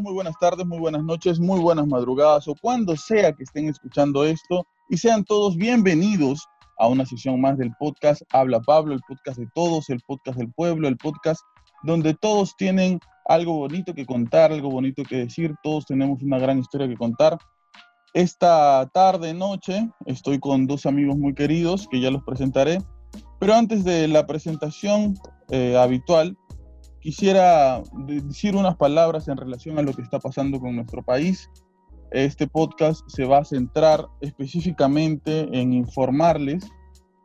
Muy buenas tardes, muy buenas noches, muy buenas madrugadas o cuando sea que estén escuchando esto y sean todos bienvenidos a una sesión más del podcast Habla Pablo, el podcast de todos, el podcast del pueblo, el podcast donde todos tienen algo bonito que contar, algo bonito que decir, todos tenemos una gran historia que contar. Esta tarde, noche, estoy con dos amigos muy queridos que ya los presentaré, pero antes de la presentación eh, habitual, quisiera decir unas palabras en relación a lo que está pasando con nuestro país. Este podcast se va a centrar específicamente en informarles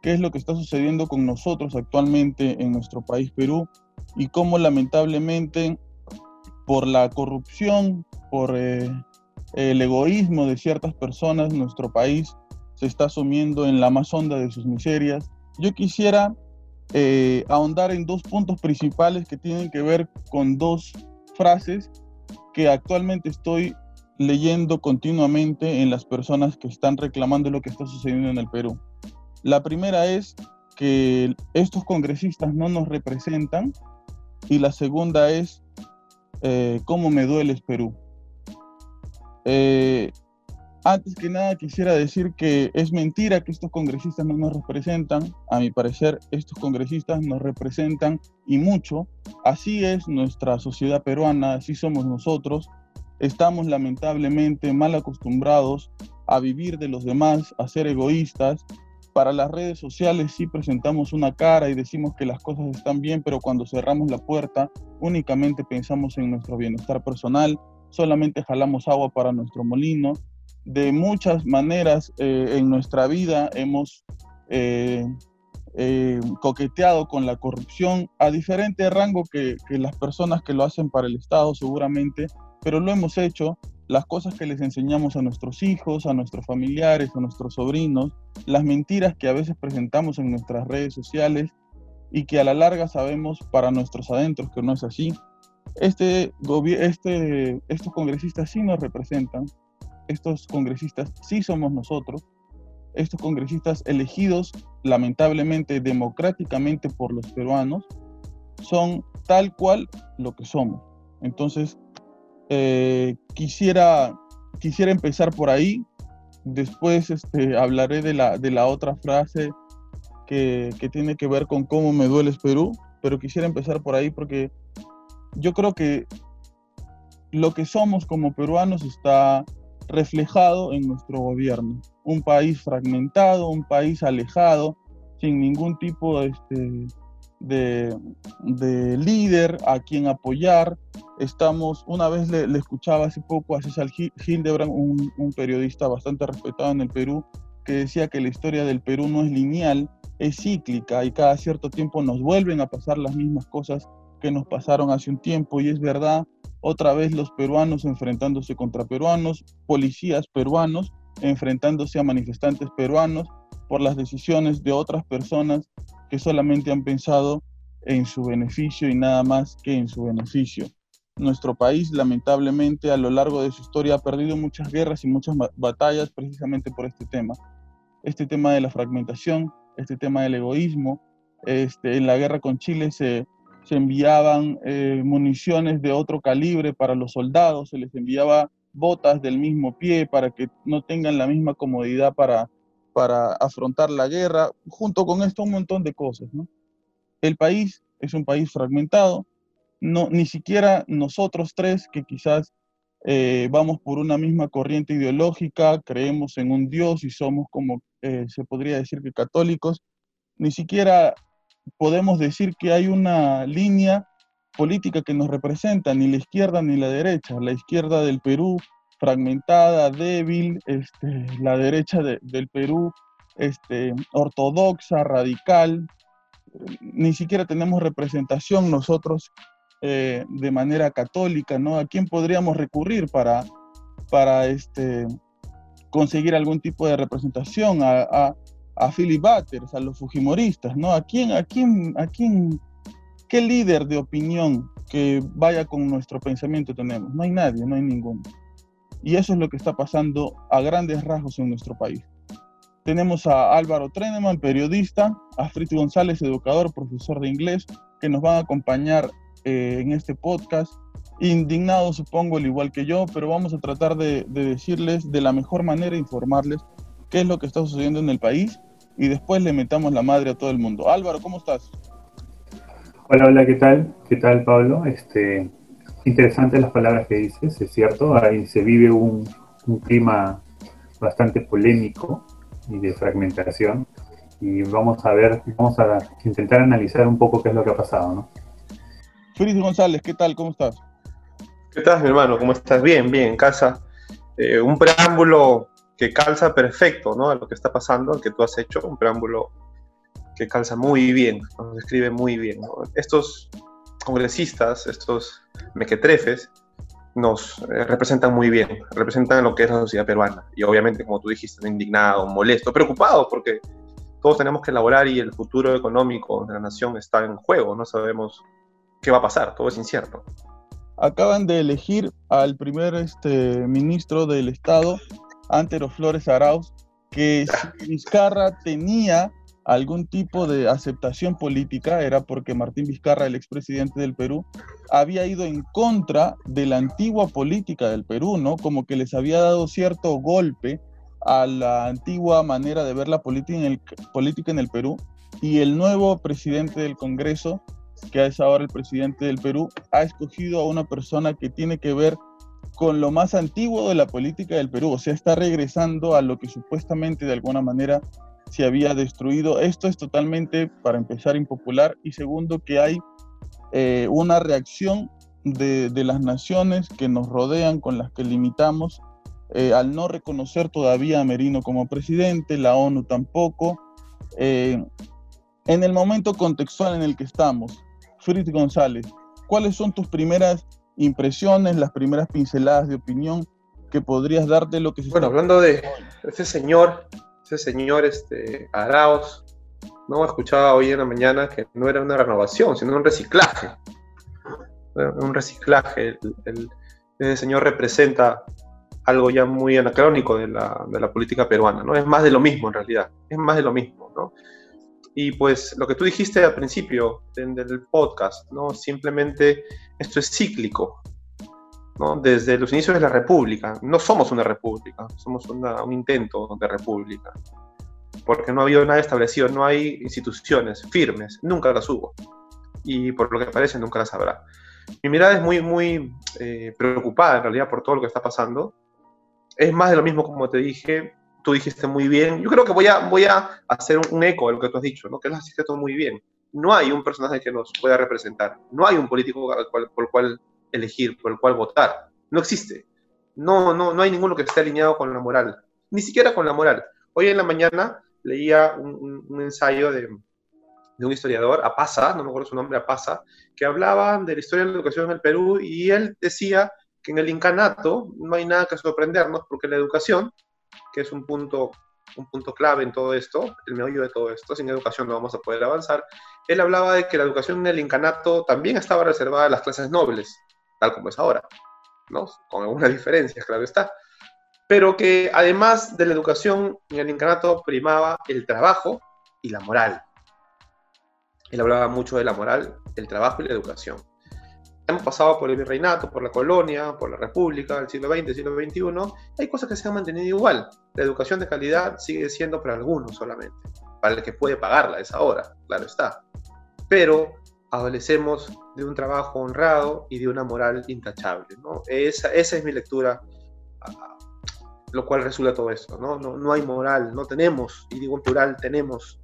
qué es lo que está sucediendo con nosotros actualmente en nuestro país Perú y cómo lamentablemente por la corrupción, por eh, el egoísmo de ciertas personas, nuestro país se está sumiendo en la más honda de sus miserias. Yo quisiera eh, ahondar en dos puntos principales que tienen que ver con dos frases que actualmente estoy leyendo continuamente en las personas que están reclamando lo que está sucediendo en el Perú. La primera es que estos congresistas no nos representan y la segunda es eh, cómo me duele Perú. Eh, antes que nada quisiera decir que es mentira que estos congresistas no nos representan. A mi parecer, estos congresistas nos representan y mucho. Así es nuestra sociedad peruana, así somos nosotros. Estamos lamentablemente mal acostumbrados a vivir de los demás, a ser egoístas. Para las redes sociales sí presentamos una cara y decimos que las cosas están bien, pero cuando cerramos la puerta únicamente pensamos en nuestro bienestar personal, solamente jalamos agua para nuestro molino de muchas maneras eh, en nuestra vida hemos eh, eh, coqueteado con la corrupción a diferente rango que, las personas que lo hacen para el Estado seguramente, pero lo hemos hecho. Las cosas que les enseñamos a nuestros hijos, a nuestros familiares, a nuestros sobrinos, las mentiras que a veces presentamos en nuestras redes sociales y que a la larga sabemos para nuestros adentros que no es así. Este, este, estos congresistas sí nos representan, estos congresistas sí somos nosotros, estos congresistas elegidos lamentablemente democráticamente por los peruanos, son tal cual lo que somos. Entonces, eh, quisiera, quisiera empezar por ahí, después este, hablaré de la, de la otra frase que, que tiene que ver con cómo me duele Perú, pero quisiera empezar por ahí porque yo creo que lo que somos como peruanos está reflejado en nuestro gobierno. Un país fragmentado, un país alejado, sin ningún tipo este, de, de, líder a quien apoyar. Estamos, una vez le, escuchaba hace poco a César Hildebrand, un, un periodista bastante respetado en el Perú, que decía que la historia del Perú no es lineal, es cíclica y cada cierto tiempo nos vuelven a pasar las mismas cosas que nos pasaron hace un tiempo y es verdad, otra vez los peruanos enfrentándose contra peruanos, policías peruanos enfrentándose a manifestantes peruanos por las decisiones de otras personas que solamente han pensado en su beneficio y nada más que en su beneficio. Nuestro país, lamentablemente, a lo largo de su historia ha perdido muchas guerras y muchas batallas precisamente por este tema. Este tema de la fragmentación, este tema del egoísmo. Este, en la guerra con Chile se, se enviaban eh, municiones de otro calibre para los soldados, se les enviaba botas del mismo pie para que no tengan la misma comodidad para, para afrontar la guerra, junto con esto un montón de cosas. El país es un país fragmentado, no, ni siquiera nosotros tres que quizás eh, vamos por una misma corriente ideológica, creemos en un Dios y somos como eh, se podría decir que católicos, ni siquiera podemos decir que hay una línea política que nos representa, ni la izquierda ni la derecha. La izquierda del Perú fragmentada, débil, este, la derecha del Perú este, ortodoxa, radical. Ni siquiera tenemos representación nosotros eh, de manera católica, ¿no? ¿A quién podríamos recurrir para, para este, conseguir algún tipo de representación? a Philip Butters, a los fujimoristas, ¿no? ¿A quién, a quién, a quién, qué líder de opinión que vaya con nuestro pensamiento tenemos? No hay nadie, no hay ninguno. Y eso es lo que está pasando a grandes rasgos en nuestro país. Tenemos a Álvaro Treneman, periodista, a Fritz González, educador, profesor de inglés, que nos van a acompañar eh, en este podcast indignados, supongo, al igual que yo, pero vamos a tratar de, decirles de la mejor manera, informarles qué es lo que está sucediendo en el país y después le metamos la madre a todo el mundo. Álvaro, ¿cómo estás? Hola, hola, ¿qué tal? ¿Qué tal, Pablo? Este, interesantes las palabras que dices, es cierto, ahí se vive un, un clima bastante polémico y de fragmentación y vamos a ver, vamos a intentar analizar un poco qué es lo que ha pasado, ¿no? Félix González, ¿qué tal? ¿Cómo estás? ¿Qué tal, mi hermano? ¿Cómo estás? Bien, bien, en casa. Eh, un preámbulo que calza perfecto, ¿no? A lo que está pasando, el que tú has hecho, un preámbulo que calza muy bien, nos describe muy bien. Estos congresistas, estos mequetrefes, nos eh, representan muy bien, representan lo que es la sociedad peruana. Y obviamente, como tú dijiste, indignado, molesto, preocupado, porque todos tenemos que elaborar y el futuro económico de la nación está en juego, no sabemos qué va a pasar, todo es incierto acaban de elegir al primer este, ministro del Estado, Antero Flores Arauz, que si Vizcarra tenía algún tipo de aceptación política, era porque Martín Vizcarra, el expresidente del Perú, había ido en contra de la antigua política del Perú, ¿no? Como que les había dado cierto golpe a la antigua manera de ver la política en el, política en el Perú. Y el nuevo presidente del Congreso que es ahora el presidente del Perú, ha escogido a una persona que tiene que ver con lo más antiguo de la política del Perú, o sea, está regresando a lo que supuestamente de alguna manera se había destruido. Esto es totalmente, para empezar, impopular y segundo, que hay eh, una reacción de, las naciones que nos rodean, con las que limitamos, eh, al no reconocer todavía a Merino como presidente, la ONU tampoco. Eh, en el momento contextual en el que estamos, Fritz González, ¿cuáles son tus primeras impresiones, las primeras pinceladas de opinión que podrías darte lo que se Bueno, hablando de ese señor, ese señor este, Araos, no escuchaba hoy en la mañana que no era una renovación, sino un reciclaje. Un reciclaje. ese señor representa algo ya muy anacrónico de la, de la política peruana, ¿no? Es más de lo mismo en realidad, es más de lo mismo, ¿no? Y pues lo que tú dijiste al principio del podcast, ¿no? Simplemente esto es cíclico, ¿no? Desde los inicios de la República. No somos una república, somos un intento de república. Porque no ha habido nada establecido, no hay instituciones firmes, nunca las hubo. Y por lo que parece, nunca las habrá. Mi mirada es muy, muy eh, preocupada en realidad por todo lo que está pasando. Es más de lo mismo, como te dije, tú dijiste muy bien. Yo creo que voy a, voy a hacer un, eco de lo que tú has dicho, ¿no? que lo has dicho todo muy bien. No hay un personaje que nos pueda representar. No hay un político por el cual elegir, por el cual votar. No existe. No, no, no hay ninguno que esté alineado con la moral. Ni siquiera con la moral. Hoy en la mañana leía un, ensayo de, de, un historiador, Apasa, no me acuerdo su nombre, Apasa, que hablaba de la historia de la educación en el Perú y él decía que en el incanato no hay nada que sorprendernos porque la educación que es un punto, un punto clave en todo esto, el meollo de todo esto, sin educación no vamos a poder avanzar, él hablaba de que la educación en el incanato también estaba reservada a las clases nobles, tal como es ahora, ¿no? Con algunas diferencias, claro está. Pero que además de la educación en el incanato primaba el trabajo y la moral. Él hablaba mucho de la moral, el trabajo y la educación hemos pasado por el virreinato, por la colonia, por la república, el siglo XX, el siglo XXI, hay cosas que se han mantenido igual. La educación de calidad sigue siendo para algunos solamente, para el que puede pagarla es ahora, claro está. Pero adolecemos de un trabajo honrado y de una moral intachable. ¿no? Esa, esa es mi lectura, lo cual resulta todo esto. ¿no? No, no hay moral, no tenemos, y digo en plural, tenemos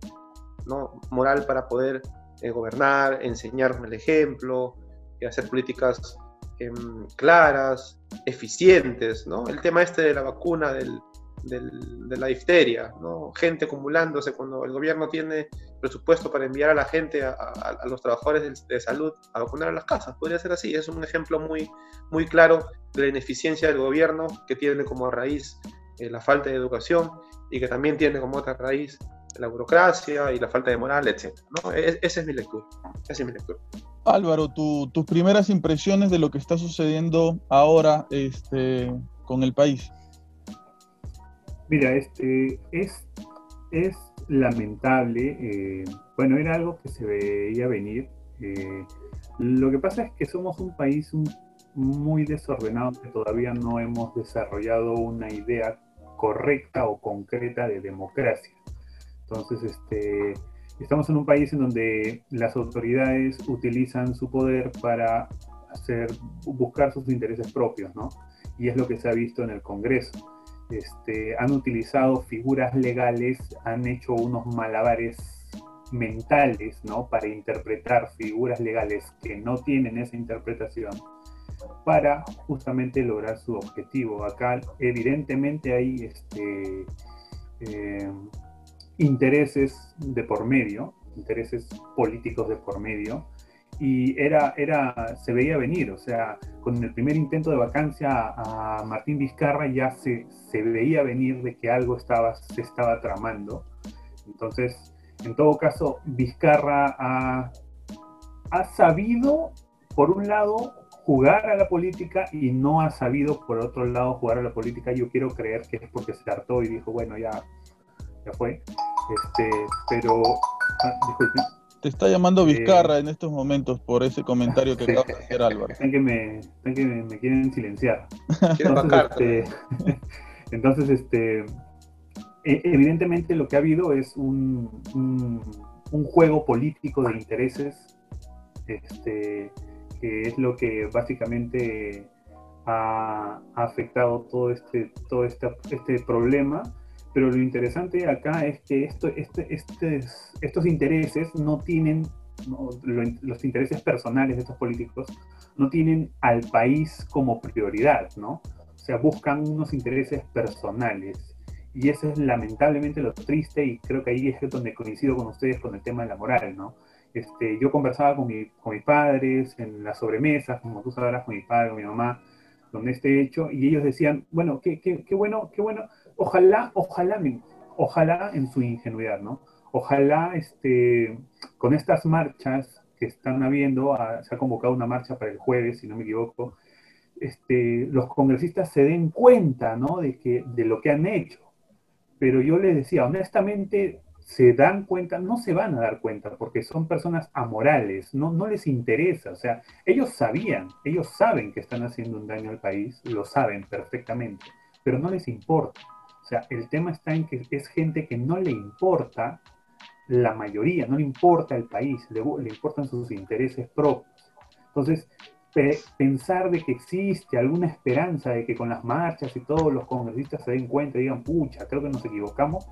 ¿no? moral para poder eh, gobernar, enseñar con el ejemplo, hacer políticas em, claras, eficientes, ¿no? El tema este de la vacuna del, de la difteria, ¿no? Gente acumulándose cuando el gobierno tiene presupuesto para enviar a la gente, a, los trabajadores de, salud a vacunar a las casas. Podría ser así. Es un ejemplo muy, muy claro de la ineficiencia del gobierno que tiene como raíz eh, la falta de educación y que también tiene como otra raíz la burocracia y la falta de moral, etc. ¿no? E, esa es mi lectura. Esa es mi lectura. Álvaro, tus primeras impresiones de lo que está sucediendo ahora este, con el país. Mira, este, es, es lamentable. Eh, bueno, era algo que se veía venir. Eh, lo que pasa es que somos un país un, muy desordenado que todavía no hemos desarrollado una idea correcta o concreta de democracia. Entonces, este, estamos en un país en donde las autoridades utilizan su poder para hacer, buscar sus intereses propios, ¿no? Y es lo que se ha visto en el Congreso. Este, han utilizado figuras legales, han hecho unos malabares mentales, ¿no? Para interpretar figuras legales que no tienen esa interpretación para justamente lograr su objetivo. Acá evidentemente hay este, eh, intereses de por medio, intereses políticos de por medio, y era, era, se veía venir, o sea, con el primer intento de vacancia a Martín Vizcarra ya se, se veía venir de que algo estaba, se estaba tramando. Entonces, en todo caso, Vizcarra ha, ha sabido, por un lado, jugar a la política y no ha sabido, por otro lado, jugar a la política. Yo quiero creer que es porque se hartó y dijo, bueno, ya, ya fue. Este, pero, ah, Te está llamando eh, Vizcarra en estos momentos por ese comentario que acaba de hacer Álvaro. Están que me, que me, quieren silenciar. Entonces, este, entonces, este, e, evidentemente lo que ha habido es un, un, un juego político de intereses este, que es lo que básicamente ha, afectado todo este, todo este, este problema. Pero lo interesante acá es que esto, este, este, estos intereses no tienen, los intereses personales de estos políticos no tienen al país como prioridad, ¿no? O sea, buscan unos intereses personales. Y eso es lamentablemente lo triste y creo que ahí es donde coincido con ustedes con el tema de la moral, ¿no? Este, yo conversaba con, mi, con mis padres en las sobremesas, como tú sabrás, con mi padre, con mi mamá, donde este hecho, y ellos decían, bueno, qué, qué, qué bueno, qué bueno, ojalá, ojalá, ojalá en su ingenuidad, ¿no? Ojalá este, con estas marchas que están habiendo, ah, se ha convocado una marcha para el jueves, si no me equivoco, este, los congresistas se den cuenta, ¿no? De, que, de lo que han hecho. Pero yo les decía, honestamente, se dan cuenta, no se van a dar cuenta porque son personas amorales, no, no les interesa, o sea, ellos sabían, ellos saben que están haciendo un daño al país, lo saben perfectamente, pero no les importa. O sea, el tema está en que es gente que no le importa la mayoría, no le importa el país, le, le importan sus intereses propios. Entonces, pensar de que existe alguna esperanza de que con las marchas y todos los congresistas se den cuenta y digan, pucha, creo que nos equivocamos,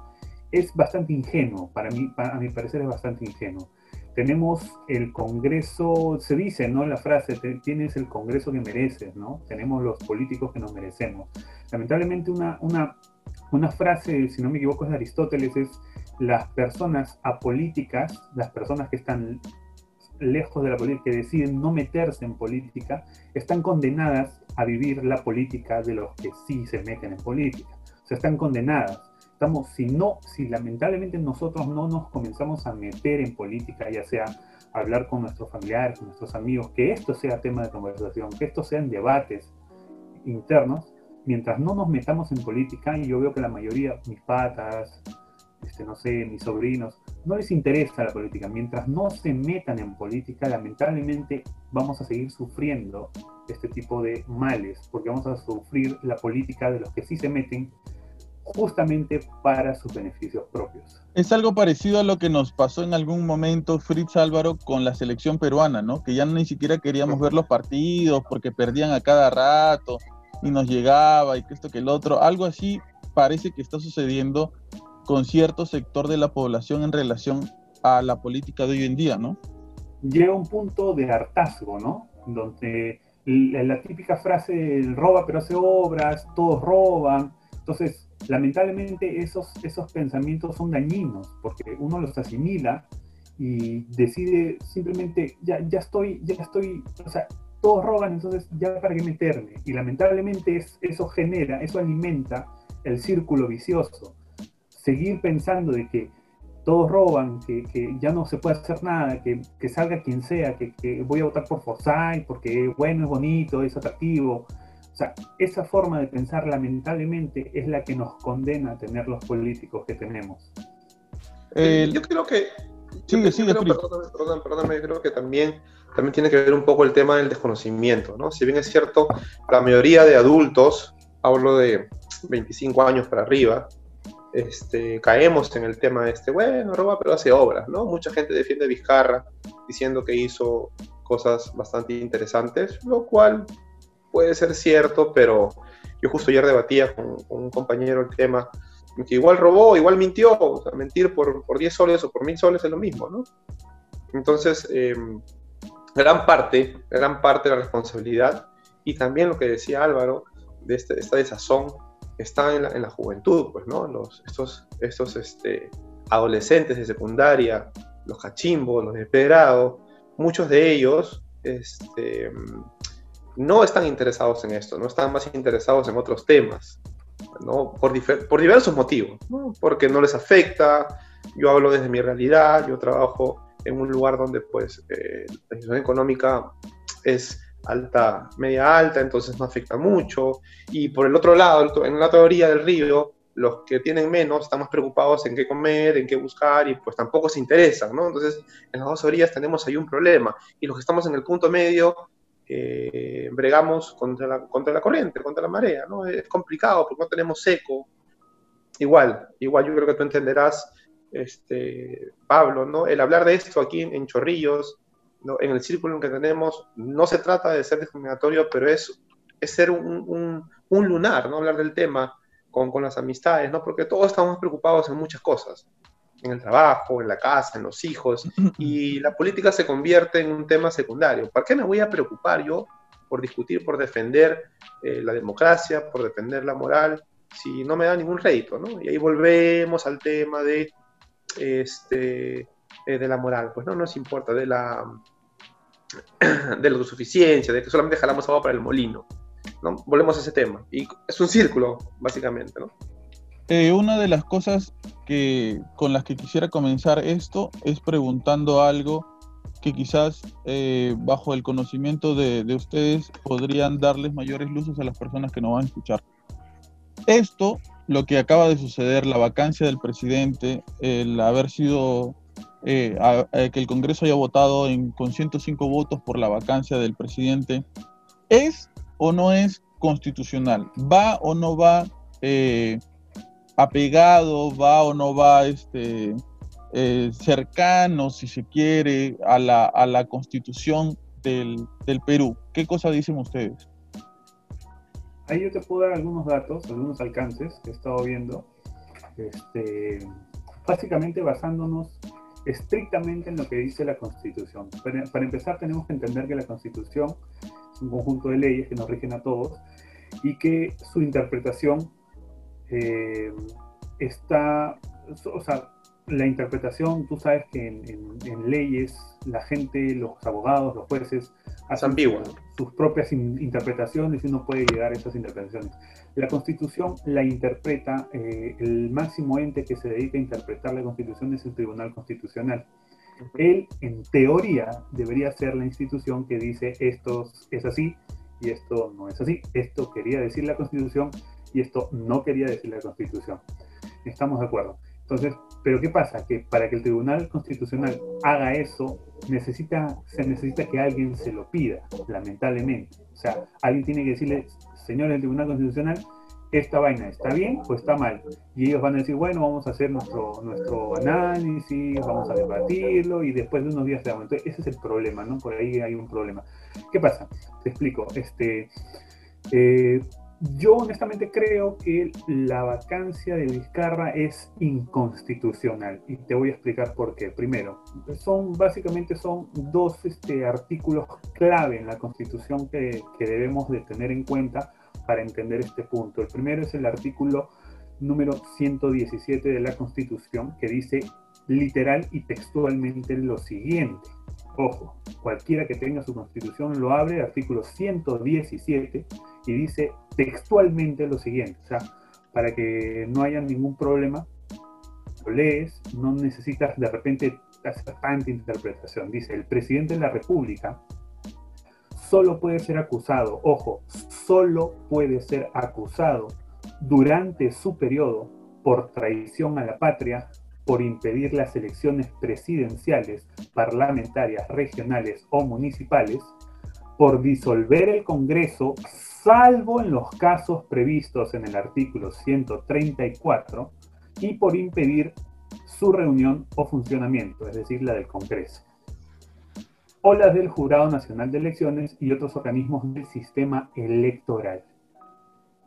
es bastante ingenuo, para mí, a mi parecer es bastante ingenuo. Tenemos el Congreso, se dice, ¿no? La frase, tienes el Congreso que mereces, ¿no? Tenemos los políticos que nos merecemos. Lamentablemente una, una, una frase, si no me equivoco, es de Aristóteles, es las personas apolíticas, las personas que están lejos de la política, que deciden no meterse en política, están condenadas a vivir la política de los que sí se meten en política. O sea, están condenadas estamos, si no, si lamentablemente nosotros no nos comenzamos a meter en política, ya sea hablar con nuestros familiares, con nuestros amigos, que esto sea tema de conversación, que esto sean debates internos, mientras no nos metamos en política, y yo veo que la mayoría, mis patas, este, no sé, mis sobrinos, no les interesa la política. Mientras no se metan en política, lamentablemente vamos a seguir sufriendo este tipo de males, porque vamos a sufrir la política de los que sí se meten justamente para sus beneficios propios. Es algo parecido a lo que nos pasó en algún momento Fritz Álvaro con la selección peruana, ¿no? Que ya ni siquiera queríamos ver los partidos porque perdían a cada rato y nos llegaba y que esto que el otro. Algo así parece que está sucediendo con cierto sector de la población en relación a la política de hoy en día, ¿no? Llega un punto de hartazgo, ¿no? Donde la típica frase, roba pero hace obras, todos roban. Entonces, lamentablemente esos, esos pensamientos son dañinos porque uno los asimila y decide simplemente, ya, ya estoy, ya estoy, o sea, todos roban, entonces ya para qué meterme. Y lamentablemente es, eso genera, eso alimenta el círculo vicioso. Seguir pensando de que todos roban, que, ya no se puede hacer nada, que, que salga quien sea, que, que, voy a votar por Forsyth porque bueno, es bonito, es atractivo, o sea, esa forma de pensar lamentablemente es la que nos condena a tener los políticos que tenemos. Eh, yo creo que Sí, sí, perdóname, perdóname, perdóname, creo que también, también tiene que ver un poco el tema del desconocimiento, ¿no? Si bien es cierto, la mayoría de adultos, hablo de 25 años para arriba, este, caemos en el tema de este, bueno, roba pero hace obras, ¿no? Mucha gente defiende a Vizcarra diciendo que hizo cosas bastante interesantes, lo cual puede ser cierto, pero yo justo ayer debatía con, un compañero el tema, que igual robó, igual mintió, mentir por, por 10 soles o por 1000 soles es lo mismo, ¿no? Entonces, em, gran parte, gran parte de la responsabilidad, y también lo que decía Álvaro, de este, esta desazón está en la, en la, juventud, pues, ¿no? Los, estos estos este, adolescentes de secundaria, los cachimbos, los despedrados, muchos de ellos este, no están interesados en esto, no están más interesados en otros temas, ¿no? Por, por diversos motivos. Porque no les afecta, yo hablo desde mi realidad, yo trabajo en un lugar donde pues eh, la situación económica es alta, media alta, entonces no afecta mucho. Y por el otro lado, en la orilla del río, los que tienen menos están más preocupados en qué comer, en qué buscar y pues tampoco se interesan, ¿no? Entonces, en las dos orillas tenemos ahí un problema. Y los que estamos en el punto medio, eh, bregamos contra la, contra la corriente, contra la marea, ¿no? Es complicado porque no tenemos seco. Igual, igual yo creo que tú entenderás, este, Pablo, ¿no? El hablar de esto aquí en Chorrillos, en el círculo en que tenemos, no se trata de ser discriminatorio, pero es, es ser un, un, lunar, ¿no? Hablar del tema con, con, las amistades, ¿no? Porque todos estamos preocupados en muchas cosas, en el trabajo, en la casa, en los hijos, y la política se convierte en un tema secundario. ¿Para qué me voy a preocupar yo por discutir, por defender eh, la democracia, por defender la moral, si no me da ningún rédito, ¿no? Y ahí volvemos al tema de, este, eh, de la moral, pues no nos importa, de la de la autosuficiencia, de que solamente jalamos agua para el molino. ¿no? Volvemos a ese tema. Y es un círculo, básicamente. ¿no? Eh, una de las cosas que, con las que quisiera comenzar esto es preguntando algo que quizás eh, bajo el conocimiento de, de, ustedes podrían darles mayores luces a las personas que nos van a escuchar. Esto, lo que acaba de suceder, la vacancia del presidente, el haber sido eh, que el Congreso haya votado en, con 105 votos por la vacancia del presidente, ¿es o no es constitucional? ¿Va o no va eh, apegado, va o no va este, eh, cercano, si se quiere, a la, a la constitución del, del Perú? ¿Qué cosa dicen ustedes? Ahí yo te puedo dar algunos datos, algunos alcances que he estado viendo. Este, básicamente basándonos estrictamente en lo que dice la Constitución. Para, empezar, tenemos que entender que la Constitución es un conjunto de leyes que nos rigen a todos y que su interpretación eh, está, o sea, la interpretación, tú sabes que en, leyes la gente, los abogados, los jueces, hacen sus propias interpretaciones y uno puede llegar a esas interpretaciones. La Constitución la interpreta, eh, el máximo ente que se dedica a interpretar la Constitución es el Tribunal Constitucional. Él, en teoría, debería ser la institución que dice esto es así y esto no es así. Esto quería decir la Constitución y esto no quería decir la Constitución. Estamos de acuerdo. Entonces, pero ¿qué pasa? Que para que el Tribunal Constitucional haga eso, necesita, se necesita que alguien se lo pida, lamentablemente. O sea, alguien tiene que decirle, señor del Tribunal Constitucional, esta vaina está bien o está mal. Y ellos van a decir, bueno, vamos a hacer nuestro, nuestro análisis, vamos a debatirlo y después de unos días se Entonces, ese es el problema, ¿no? Por ahí hay un problema. ¿Qué pasa? Te explico. Este, eh, yo honestamente creo que la vacancia de Vizcarra es inconstitucional y te voy a explicar por qué. Primero, son básicamente son dos este, artículos clave en la Constitución que, que debemos de tener en cuenta para entender este punto. El primero es el artículo número 117 de la Constitución que dice literal y textualmente lo siguiente. Ojo, cualquiera que tenga su constitución lo abre, artículo 117, y dice textualmente lo siguiente, o sea, para que no haya ningún problema, lo lees, no necesitas de repente hacer tanta interpretación. Dice, el presidente de la República solo puede ser acusado, ojo, solo puede ser acusado durante su periodo por traición a la patria, por impedir las elecciones presidenciales, parlamentarias, regionales o municipales, por disolver el Congreso, salvo en los casos previstos en el artículo 134, y por impedir su reunión o funcionamiento, es decir, la del Congreso, o las del Jurado Nacional de Elecciones y otros organismos del sistema electoral.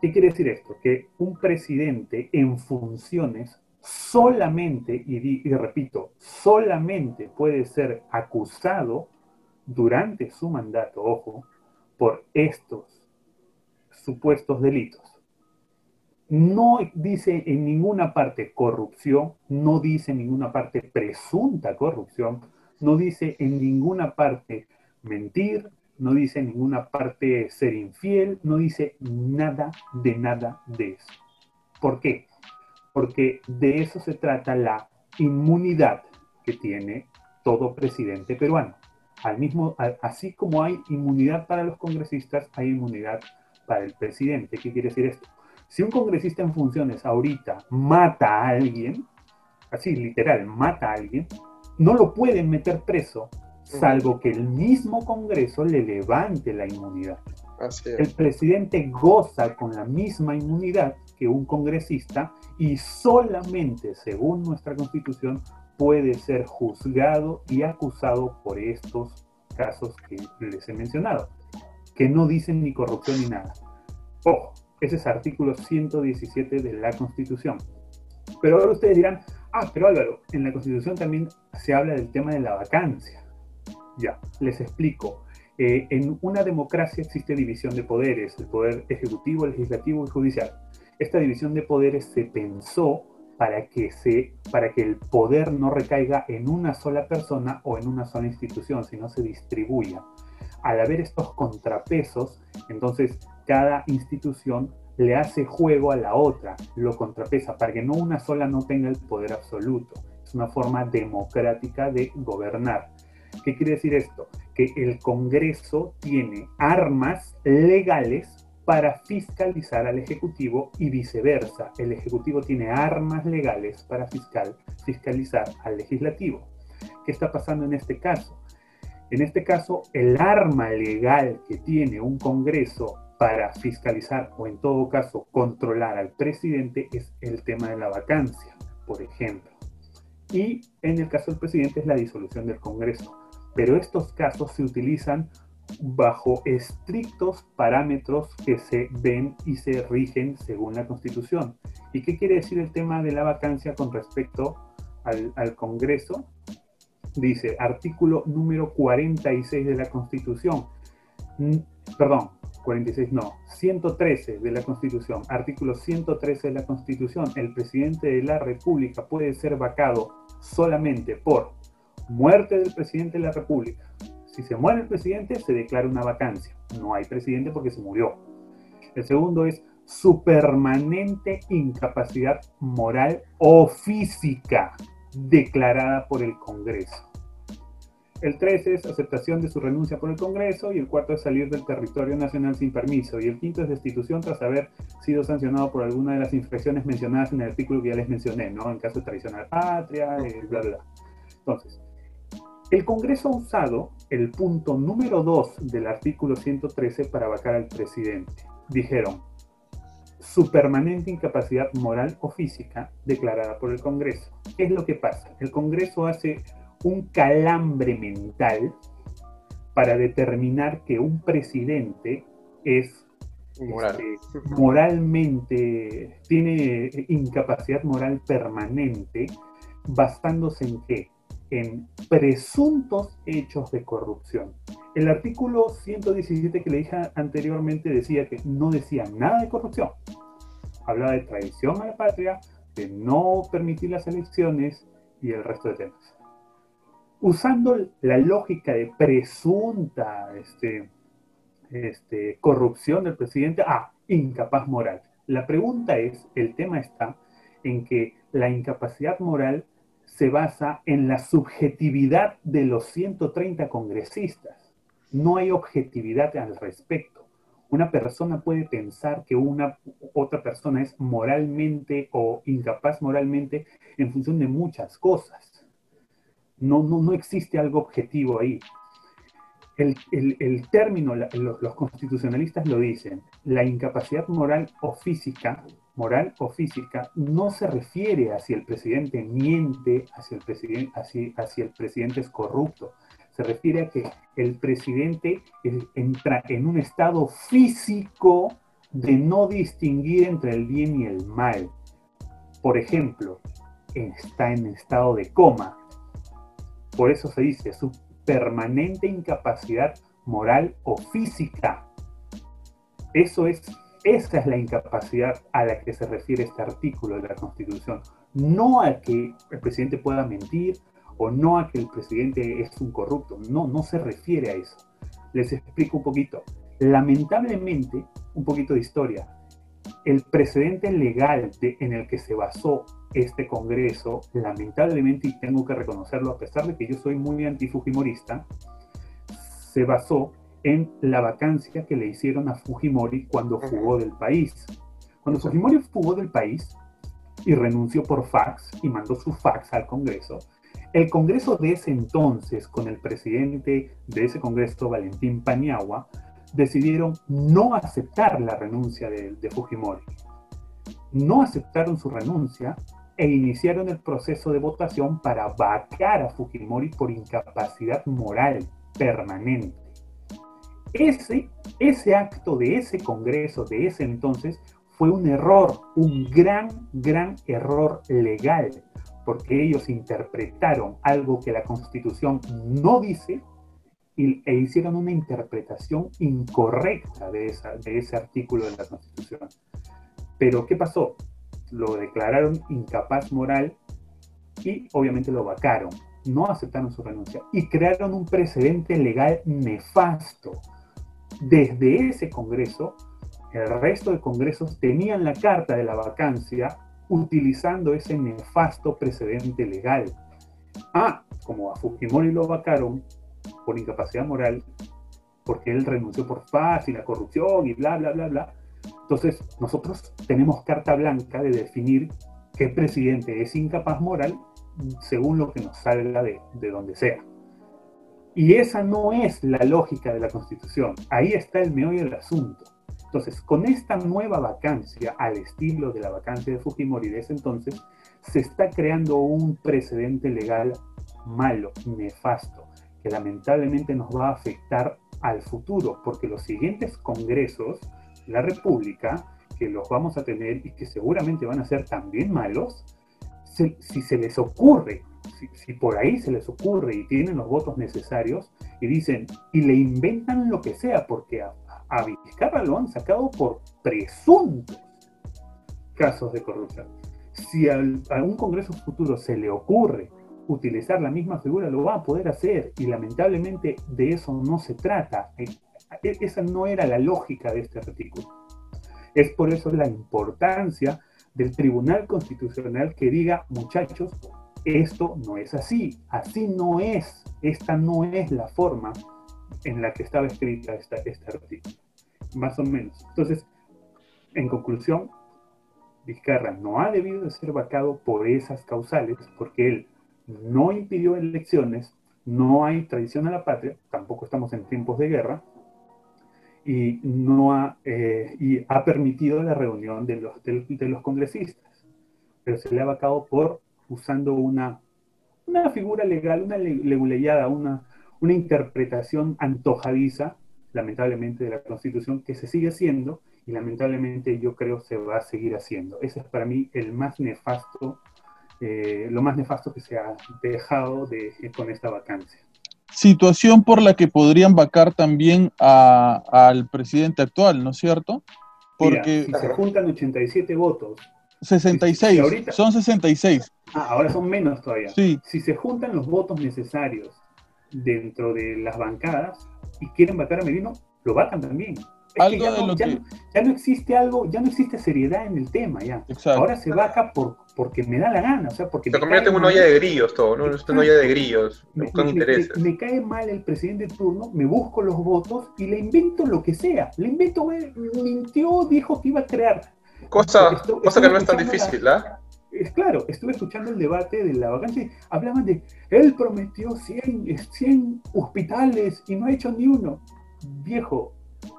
¿Qué quiere decir esto? Que un presidente en funciones solamente, y, repito, solamente puede ser acusado durante su mandato, ojo, por estos supuestos delitos. No dice en ninguna parte corrupción, no dice en ninguna parte presunta corrupción, no dice en ninguna parte mentir, no dice en ninguna parte ser infiel, no dice nada de nada de eso. ¿Por qué? Porque de eso se trata la inmunidad que tiene todo presidente peruano. Al mismo, así como hay inmunidad para los congresistas, hay inmunidad para el presidente. ¿Qué quiere decir esto? Si un congresista en funciones ahorita mata a alguien, así literal, mata a alguien, no lo pueden meter preso, salvo que el mismo Congreso le levante la inmunidad. El presidente goza con la misma inmunidad que un congresista y solamente, según nuestra constitución, puede ser juzgado y acusado por estos casos que les he mencionado, que no dicen ni corrupción ni nada. Ojo, ese es artículo 117 de la Constitución. Pero ahora ustedes dirán, ah, pero Álvaro, en la Constitución también se habla del tema de la vacancia. Ya, les explico. Eh, en una democracia existe división de poderes, el poder ejecutivo, legislativo y judicial. Esta división de poderes se pensó para que, se, para que el poder no recaiga en una sola persona o en una sola institución, sino se distribuya. Al haber estos contrapesos, entonces cada institución le hace juego a la otra, lo contrapesa, para que no una sola no tenga el poder absoluto. Es una forma democrática de gobernar. ¿Qué quiere decir esto? Que el Congreso tiene armas legales para fiscalizar al Ejecutivo y viceversa. El Ejecutivo tiene armas legales para fiscal, fiscalizar al Legislativo. ¿Qué está pasando en este caso? En este caso, el arma legal que tiene un Congreso para fiscalizar o en todo caso controlar al presidente es el tema de la vacancia, por ejemplo. Y en el caso del presidente es la disolución del Congreso. Pero estos casos se utilizan bajo estrictos parámetros que se ven y se rigen según la Constitución. ¿Y qué quiere decir el tema de la vacancia con respecto al, Congreso? Dice, artículo número 46 de la Constitución. Perdón, 46 no, 113 de la Constitución, artículo 113 de la Constitución, el presidente de la República puede ser vacado solamente por muerte del presidente de la República, si se muere el presidente, se declara una vacancia. No hay presidente porque se murió. El segundo es su permanente incapacidad moral o física declarada por el Congreso. El 13 es aceptación de su renuncia por el Congreso y el cuarto es salir del territorio nacional sin permiso y el quinto es destitución tras haber sido sancionado por alguna de las infracciones mencionadas en el artículo que ya les mencioné, ¿no? En caso de traición a la patria, eh, bla, bla. Entonces, el Congreso ha usado el punto número 2 del artículo 113 para vacar al presidente. Dijeron, su permanente incapacidad moral o física declarada por el Congreso. ¿Qué es lo que pasa? El Congreso hace un calambre mental para determinar que un presidente es este, moralmente, tiene incapacidad moral permanente, basándose en qué? En presuntos hechos de corrupción. El artículo 117 que le dije anteriormente decía que no decía nada de corrupción. Hablaba de traición a la patria, de no permitir las elecciones y el resto de temas. Usando la lógica de presunta este, este, corrupción del presidente, ah, incapaz moral. La pregunta es, el tema está en que la incapacidad moral se basa en la subjetividad de los 130 congresistas. No hay objetividad al respecto. una persona puede pensar que una otra persona es moralmente o incapaz moralmente en función de muchas cosas. No, no, no existe algo objetivo ahí. El, el, término, los, los, constitucionalistas lo dicen, la incapacidad moral o física, moral o física, no se refiere a si el presidente miente, hacia el presidente, hacia, hacia el presidente es corrupto, se refiere a que el presidente entra en un estado físico de no distinguir entre el bien y el mal. Por ejemplo, está en estado de coma. Por eso se dice su permanente incapacidad moral o física. Eso es, esa es la incapacidad a la que se refiere este artículo de la Constitución. No a que el presidente pueda mentir, o no a que el presidente es un corrupto. No, no se refiere a eso. Les explico un poquito. Lamentablemente, un poquito de historia. El precedente legal en el que se basó este Congreso, lamentablemente, y tengo que reconocerlo a pesar de que yo soy muy antifujimorista, se basó en la vacancia que le hicieron a Fujimori cuando fugó del país. Cuando Fujimori fugó del país y renunció por fax y mandó su fax al Congreso, el Congreso de ese entonces, con el presidente de ese Congreso, Valentín Paniagua, decidieron no aceptar la renuncia de, Fujimori. No aceptaron su renuncia e iniciaron el proceso de votación para vacar a Fujimori por incapacidad moral permanente. Ese, ese acto de ese Congreso de ese entonces fue un error, un gran, gran error legal porque ellos interpretaron algo que la Constitución no dice y, e hicieron una interpretación incorrecta de, esa, de ese artículo de la Constitución. Pero ¿qué pasó? Lo declararon incapaz moral y obviamente lo vacaron. No aceptaron su renuncia y crearon un precedente legal nefasto. Desde ese Congreso, el resto de congresos tenían la carta de la vacancia utilizando ese nefasto precedente legal. Ah, como a Fujimori lo vacaron por incapacidad moral, porque él renunció por fácil la corrupción y bla, bla, bla, bla. Entonces, nosotros tenemos carta blanca de definir qué presidente es incapaz moral según lo que nos salga de, de donde sea. Y esa no es la lógica de la Constitución. Ahí está el meollo del asunto. Entonces, con esta nueva vacancia, al estilo de la vacancia de Fujimori de ese entonces, se está creando un precedente legal malo, nefasto, que lamentablemente nos va a afectar al futuro, porque los siguientes congresos la República, que los vamos a tener y que seguramente van a ser también malos, si, se les ocurre, si, si, por ahí se les ocurre y tienen los votos necesarios y dicen, y le inventan lo que sea, porque a, a Vizcarra lo han sacado por presuntos casos de corrupción. Si a un Congreso futuro se le ocurre utilizar la misma figura, lo va a poder hacer y lamentablemente de eso no se trata. E, e, esa no era la lógica de este artículo. Es por eso la importancia del Tribunal Constitucional que diga, muchachos, esto no es así, así no es, esta no es la forma en la que estaba escrita esta, este artículo, más o menos. Entonces, en conclusión, Vizcarra no ha debido de ser vacado por esas causales, porque él no impidió elecciones, no hay tradición a la patria, tampoco estamos en tiempos de guerra, y, no ha, eh, y ha permitido la reunión de los, de, los congresistas, pero se le ha vacado por usando una, una figura legal, una leguleyada, una, una interpretación antojadiza, lamentablemente, de la Constitución que se sigue haciendo y lamentablemente yo creo se va a seguir haciendo. Ese es para mí el más nefasto, eh, lo más nefasto que se ha dejado de, con esta vacancia. Situación por la que podrían vacar también al presidente actual, ¿no es cierto? Porque si se juntan 87 votos 66, son 66. Ah, ahora son menos todavía. Sí. Si se juntan los votos necesarios dentro de las bancadas y quieren vacar a Merino, lo vacan también. algo ya, no, ya, no, existe algo, ya no existe seriedad en el tema, ya. Ahora se va acá por, porque me da la gana, o sea, porque... Se convierte en una olla de grillos todo, ¿no? Es una olla de grillos, me, con intereses. Me, cae mal el presidente de turno, me busco los votos y le invento lo que sea. Le invento, mintió, dijo que iba a crear. Cosa, cosa que no es tan difícil, ¿ah? es claro, estuve escuchando el debate de la vacancia, hablaban de, él prometió 100, 100 hospitales y no ha hecho ni uno. Viejo,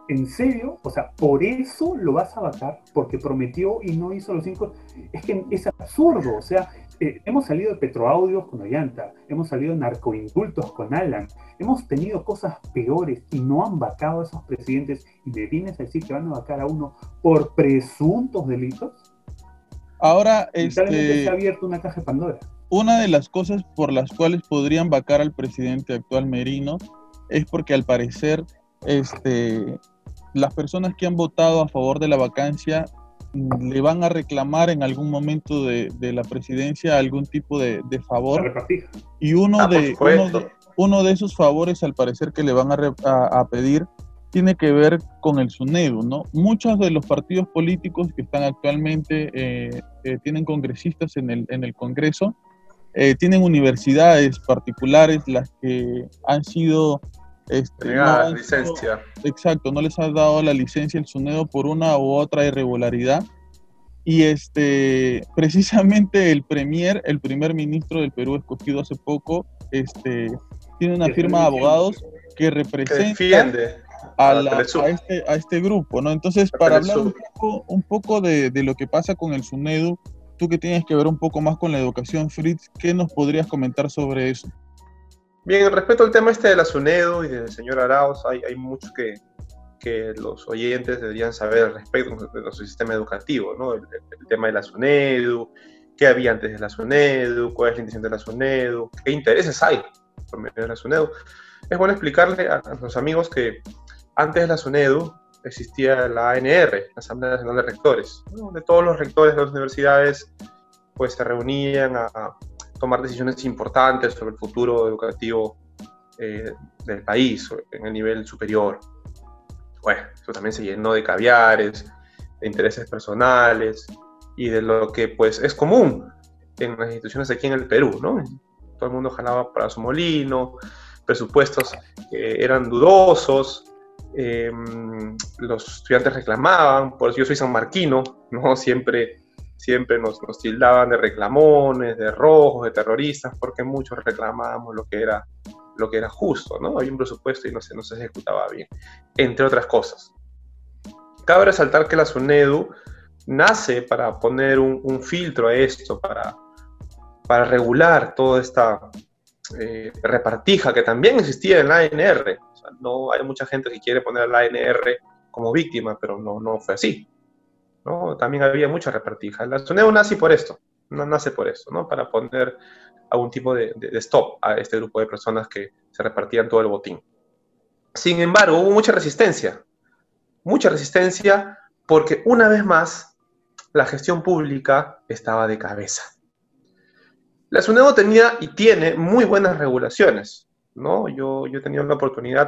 ¿en serio? O sea, ¿por eso lo vas a vacar? Porque prometió y no hizo los cinco. Es que es absurdo, o sea, eh, hemos salido de Petroaudios con Ollanta, hemos salido de narcoindultos con Alan, hemos tenido cosas peores y no han vacado a esos presidentes y me vienes a decir que van a vacar a uno por presuntos delitos. Ahora, este, se ha abierto una caja de Pandora. Una de las cosas por las cuales podrían vacar al presidente actual Merino es porque al parecer este, las personas que han votado a favor de la vacancia le van a reclamar en algún momento de, la presidencia algún tipo de, favor. Y uno, ah, de, uno, de, esos favores, al parecer, que le van a pedir tiene que ver con el SUNEDU, ¿no? Muchos de los partidos políticos que están actualmente, eh, eh, tienen congresistas en el, en el Congreso, eh, tienen universidades particulares las que han sido... Este, licencia. exacto, no les ha dado la licencia el SUNEDU por una u otra irregularidad. Y este, precisamente el premier, el primer ministro del Perú escogido hace poco, este, tiene una firma de abogados que representa a, este, a, este, grupo, ¿no? Entonces, para hablar un poco, un poco de, de, lo que pasa con el SUNEDU, tú que tienes que ver un poco más con la educación, Fritz, ¿qué nos podrías comentar sobre eso? Bien, respecto al tema este de la SUNEDU y del señor Arauz, hay, hay mucho que, que los oyentes deberían saber al respecto de nuestro sistema educativo, ¿no? El, tema de la SUNEDU, qué había antes de la SUNEDU, cuál es la intención de la SUNEDU, qué intereses hay por medio de la SUNEDU. Es bueno explicarle a, a los amigos que antes de la SUNEDU existía la ANR, la Asamblea Nacional de Rectores, donde todos los rectores de las universidades pues, se reunían a, tomar decisiones importantes sobre el futuro educativo eh, del país en el nivel superior. Bueno, eso también se llenó de caviares, de intereses personales y de lo que pues es común en las instituciones aquí en el Perú, ¿no? Todo el mundo jalaba para su molino, presupuestos que eran dudosos, Em, los estudiantes reclamaban, por eso yo soy sanmarquino, ¿no? Siempre, siempre nos, nos, tildaban de reclamones, de rojos, de terroristas, porque muchos reclamábamos lo que era, lo que era justo, ¿no? Había un presupuesto y no se, no se ejecutaba bien, entre otras cosas. Cabe resaltar que la SUNEDU nace para poner un, filtro a esto, para, para regular toda esta eh, repartija que también existía en la ANR no hay mucha gente que quiere poner a la ANR como víctima, pero no, no fue así. ¿No? También había mucha repartija. La SUNEDU nace por esto, no nace por esto, ¿no? para poner algún tipo de, stop a este grupo de personas que se repartían todo el botín. Sin embargo, hubo mucha resistencia, mucha resistencia porque una vez más la gestión pública estaba de cabeza. La SUNEDU tenía y tiene muy buenas regulaciones, ¿no? Yo, yo he tenido la oportunidad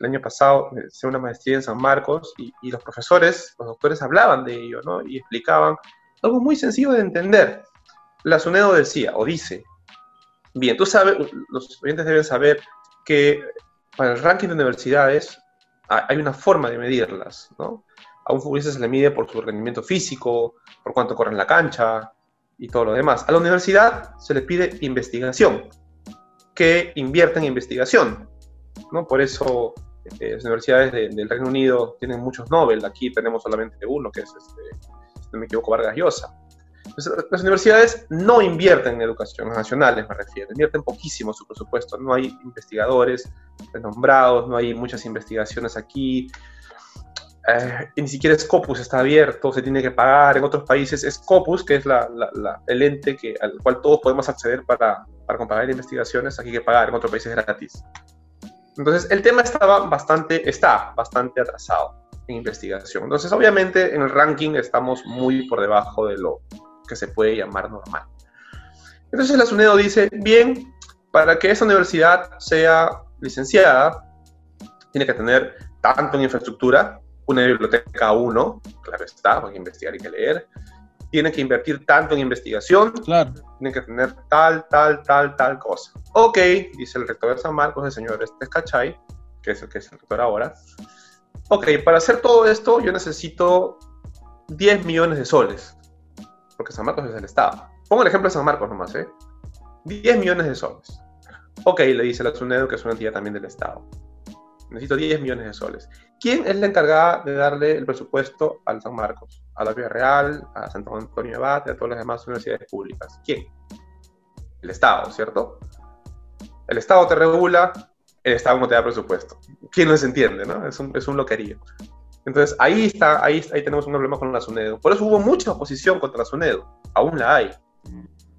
el año pasado de hacer una maestría en San Marcos y, los profesores, los doctores hablaban de ello, ¿no? Y explicaban algo muy sencillo de entender. La SUNEDO decía, o dice, bien, tú sabes, los estudiantes deben saber que para el ranking de universidades hay una forma de medirlas, ¿no? A un futbolista se le mide por su rendimiento físico, por cuánto corre en la cancha y todo lo demás. A la universidad se le pide investigación, que invierten en investigación. ¿no? Por eso eh, las universidades del Reino Unido tienen muchos Nobel, aquí tenemos solamente uno, que es, este, si no me equivoco, Vargas Llosa. las universidades no invierten en educación, nacionales me refiero, invierten poquísimo su presupuesto, no hay investigadores renombrados, no hay muchas investigaciones aquí, eh, ni siquiera Scopus está abierto, se tiene que pagar. En otros países Scopus, que es el ente que, al cual todos podemos acceder para, para comparar investigaciones, aquí hay que pagar, en otros países gratis. Entonces, el tema estaba bastante, está bastante atrasado en investigación. Entonces, obviamente, en el ranking estamos muy por debajo de lo que se puede llamar normal. Entonces, la SUNEDO dice, bien, para que esa universidad sea licenciada, tiene que tener tanto en infraestructura una biblioteca uno, claro está, hay que investigar y que leer. Tienen que invertir tanto en investigación, claro. tienen que tener tal, tal, tal, tal cosa. Ok, dice el rector de San Marcos, el señor Estes Cachay, que es el que es el rector ahora. Ok, para hacer todo esto yo necesito 10 millones de soles, porque San Marcos es el Estado. Pongo el ejemplo de San Marcos nomás, ¿eh? 10 millones de soles. Ok, le dice la SUNEDO, que es una entidad también del Estado. Necesito 10 millones de soles. ¿Quién es la encargada de darle el presupuesto al San Marcos? A la Vía Real, a Santo Antonio de Abate, a todas las demás universidades públicas. ¿Quién? El Estado, ¿cierto? El Estado te regula, el Estado no te da presupuesto. ¿Quién no se entiende, no? Es un, es un loquerío. Entonces, ahí está, ahí, ahí tenemos un problema con la SUNEDO. Por eso hubo mucha oposición contra la SUNEDO. Aún la hay.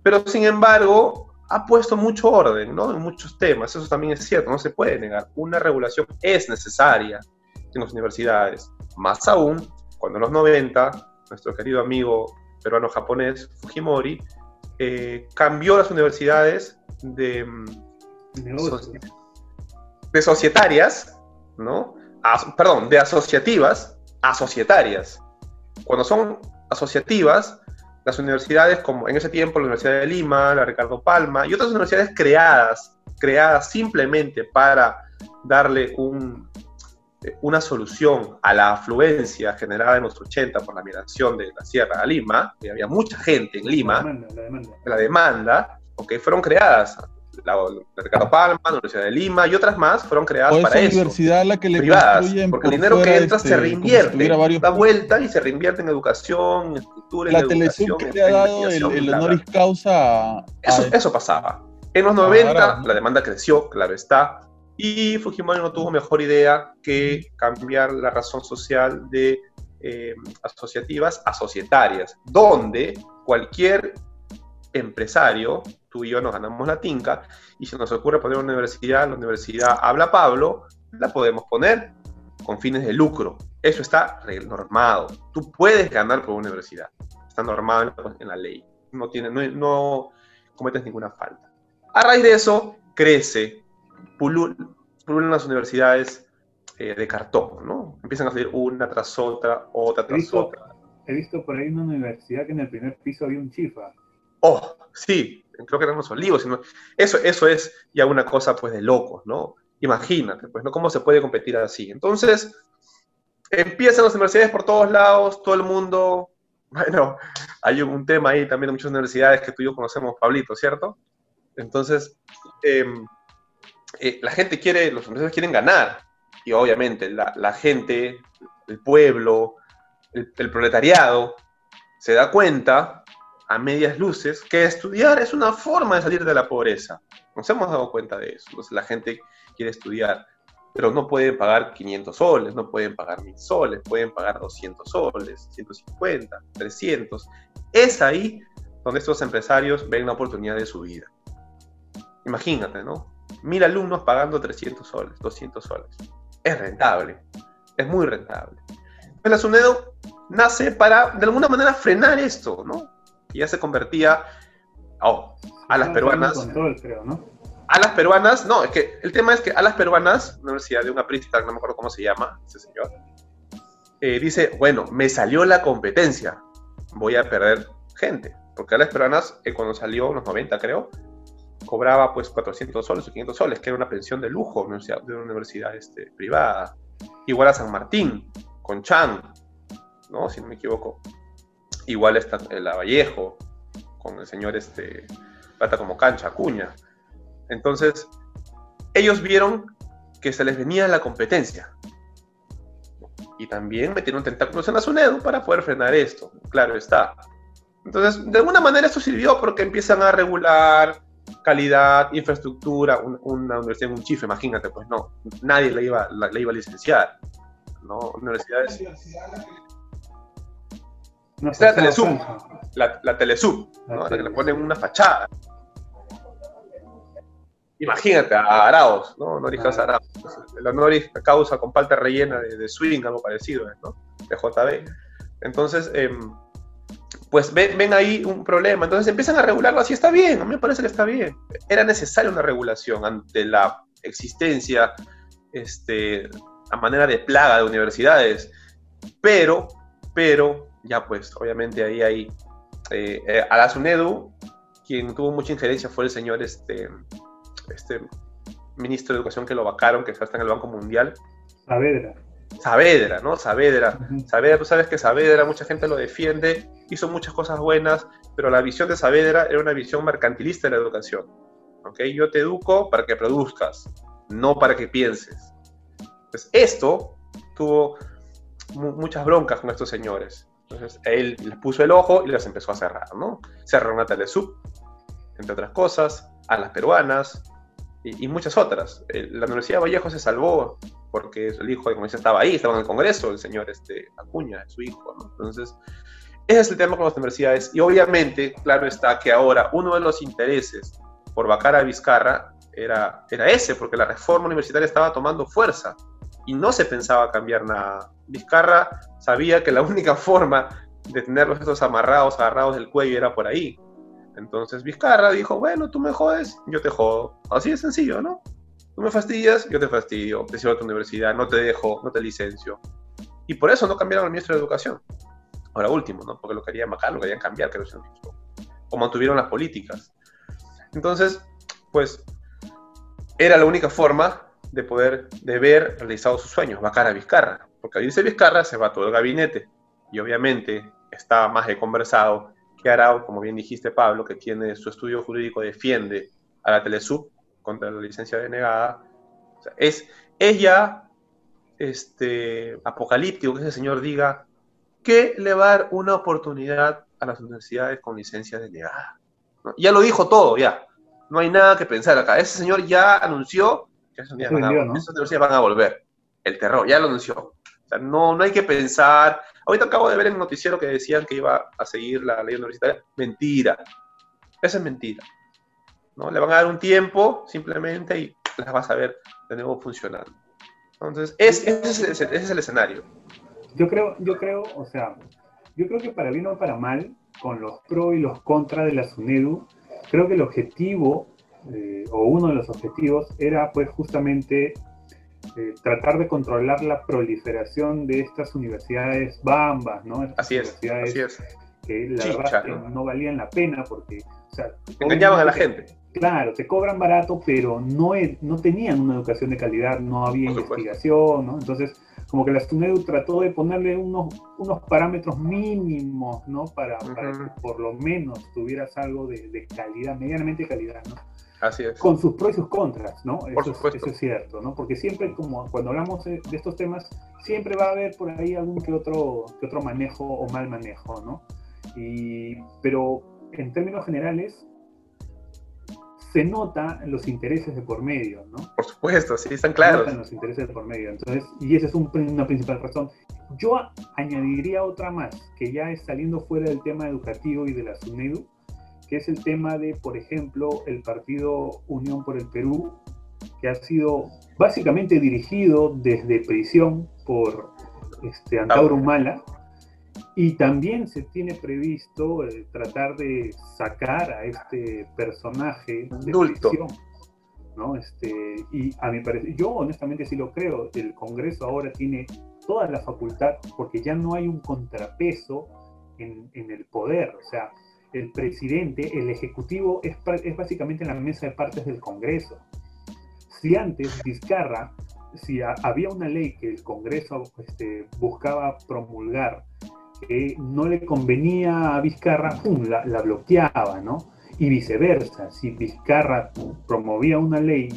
Pero, sin embargo, ha puesto mucho orden ¿no? en muchos temas. Eso también es cierto, no se puede negar. Una regulación es necesaria en las universidades. Más aún, cuando en los 90, nuestro querido amigo peruano-japonés Fujimori eh, cambió las universidades de, de societarias, ¿no? perdón, de asociativas a societarias. Cuando son asociativas, las universidades, como en ese tiempo la Universidad de Lima, la Ricardo Palma y otras universidades creadas, creadas simplemente para darle un, una solución a la afluencia generada en los 80 por la migración de la Sierra a Lima, que había mucha gente en Lima, la demanda, la demanda. La demanda okay, fueron creadas la, Ricardo Palma, la Universidad de Lima y otras más fueron creadas para esa universidad la que le privadas, porque el dinero que entra se este, reinvierte, da vuelta y se reinvierte en educación, en estructura, la en educación. que le ha dado el, honoris causa eso, eso pasaba. En los 90 la demanda creció, claro está, y Fujimori no tuvo mejor idea que cambiar la razón social de eh, asociativas a societarias, donde cualquier empresario tú y yo nos ganamos la tinca, y si nos ocurre poner una universidad, la universidad habla Pablo, la podemos poner con fines de lucro. Eso está normado. Tú puedes ganar por una universidad. Está normado en la, ley. No, tiene, no, cometes ninguna falta. A raíz de eso, crece, pululan las universidades eh, de cartón, ¿no? Empiezan a salir una tras otra, otra tras otra. He visto por ahí una universidad que en el primer piso había un chifa. Oh, sí, creo que eran los olivos. Sino, eso, eso es ya una cosa pues de locos, ¿no? Imagínate, pues, ¿no? ¿Cómo se puede competir así? Entonces, empiezan las universidades por todos lados, todo el mundo, bueno, hay un tema ahí también de muchas universidades que tú y yo conocemos, Pablito, ¿cierto? Entonces, em, eh, la gente quiere, los universidades quieren ganar, y obviamente la, la gente, el pueblo, el, el proletariado, se da cuenta a medias luces que estudiar es una forma de salir de la pobreza. Nos hemos dado cuenta de eso. Entonces la gente quiere estudiar, pero no pueden pagar 500 soles, no pueden pagar 1000 soles, pueden pagar 200 soles, 150, 300. Es ahí donde estos empresarios ven la oportunidad de su vida. Imagínate, ¿no? Mil alumnos pagando 300 soles, 200 soles. Es rentable, es muy rentable. El SUNEDO nace para, de alguna manera, frenar esto, ¿no? Y ya se convertía oh, a las peruanas. A las peruanas, no, es que el tema es que a las peruanas, universidad de una prista, no me acuerdo cómo se llama ese señor, eh, dice, bueno, me salió la competencia, voy a perder gente, porque a las peruanas, eh, cuando salió, unos 90 creo, cobraba pues 400 soles o 500 soles, que era una pensión de lujo de una universidad este, privada. Igual a San Martín, con Chan, ¿no? Si no me equivoco. Igual está el Vallejo, con el señor este, Plata como cancha, Cuña. Entonces, ellos vieron que se les venía la competencia. Y también metieron tentáculos en la SUNEDU para poder frenar esto. Claro está. Entonces, de alguna manera esto sirvió porque empiezan a regular calidad, infraestructura, una universidad un chifre, imagínate, pues no, nadie le iba, la, iba a licenciar. ¿no? Universidades esta es la Telesub, la, la Telesub, ¿no? la que le ponen una fachada. Imagínate, a Araos, ¿no? Honoris causa Araos. El honoris causa con palta rellena de, swing, algo parecido, ¿no? De JB. Entonces, em, pues ven, ven, ahí un problema. Entonces empiezan a regularlo así, está bien, a mí me parece que está bien. Era necesaria una regulación ante la existencia, este, a manera de plaga de universidades Pero, pero, ya pues, obviamente ahí hay... Eh, eh, quien tuvo mucha injerencia fue el señor este, este ministro de Educación que lo vacaron, que está en el Banco Mundial. Saavedra. Saavedra, ¿no? Saavedra. Saavedra, tú sabes que Saavedra, mucha gente lo defiende, hizo muchas cosas buenas, pero la visión de Saavedra era una visión mercantilista de la educación. ¿Ok? Yo te educo para que produzcas, no para que pienses. Pues esto tuvo muchas broncas con estos señores. Entonces él les puso el ojo y las empezó a cerrar, ¿no? Cerró a Telesub, entre otras cosas, a las peruanas y, muchas otras. La Universidad de Vallejo se salvó porque el hijo de Comunista estaba ahí, estaba en el Congreso, el señor este, Acuña, su hijo. Entonces, ese es el tema con las universidades. Y obviamente, claro está que ahora uno de los intereses por vacar a Vizcarra era, era ese, porque la reforma universitaria estaba tomando fuerza y no se pensaba cambiar nada. Vizcarra sabía que la única forma de tenerlos estos amarrados, agarrados del cuello era por ahí. Entonces Vizcarra dijo, bueno, tú me jodes, yo te jodo. Así de sencillo, ¿no? Tú me fastidias, yo te fastidio, te cierro tu universidad, no te dejo, no te licencio. Y por eso no cambiaron al ministro de Educación. Ahora último, ¿no? Porque lo querían bajar, lo querían cambiar, que no O mantuvieron las políticas. Entonces, pues, era la única forma de poder, de ver realizado sus sueños, vacar a Vizcarra. Porque al irse Vizcarra se va todo el gabinete. Y obviamente está más de conversado que Arau, como bien dijiste Pablo, que tiene su estudio jurídico, defiende a la Telesub contra la licencia denegada. es, ella este, apocalíptico que ese señor diga que le va a dar una oportunidad a las universidades con licencia denegada. Ya lo dijo todo, ya. No hay nada que pensar acá. Ese señor ya anunció que esas universidades van a volver. El terror, ya lo anunció. O sea, no, no hay que pensar. Ahorita acabo de ver en el noticiero que decían que iba a seguir la ley universitaria. Mentira. Esa es mentira. ¿no? Le van a dar un tiempo simplemente y las vas a ver de nuevo funcionando. Entonces, ese, es el, escenario. Yo creo, yo creo, o sea, yo creo que para bien o para mal, con los pros y los contras de la SUNEDU, creo que el objetivo, eh, o uno de los objetivos, era pues justamente eh, tratar de controlar la proliferación de estas universidades bambas, ¿no? así es, así es. Que la verdad ¿no? valían la pena porque... O sea, Engañaban a la gente. Claro, te cobran barato, pero no, no tenían una educación de calidad, no había investigación, ¿no? Entonces, como que la STUNEDU trató de ponerle unos, unos parámetros mínimos, ¿no? Para, para que por lo menos tuvieras algo de, de calidad, medianamente calidad, ¿no? Así es. Con sus pros y sus contras, ¿no? eso, eso, es cierto, ¿no? Porque siempre, como cuando hablamos de, estos temas, siempre va a haber por ahí algún que otro, que otro manejo o mal manejo, ¿no? Y, pero en términos generales, se nota los intereses de por medio, ¿no? Por supuesto, sí, están claros. Se los intereses de por medio. Entonces, y esa es una principal razón. Yo añadiría otra más, que ya es saliendo fuera del tema educativo y de la SUNEDU, que es el tema de, por ejemplo, el partido Unión por el Perú, que ha sido básicamente dirigido desde prisión por este, Antauro Mala, y también se tiene previsto eh, tratar de sacar a este personaje de prisión. ¿no? Este, y a mi parecer, yo honestamente sí lo creo, el Congreso ahora tiene toda la facultad porque ya no hay un contrapeso en, en el poder, o sea, el presidente, el ejecutivo, es, es básicamente la mesa de partes del Congreso. Si antes Vizcarra, si había una ley que el Congreso este, buscaba promulgar, que no le convenía a Vizcarra, La, la, bloqueaba, ¿no? Y viceversa, si Vizcarra promovía una ley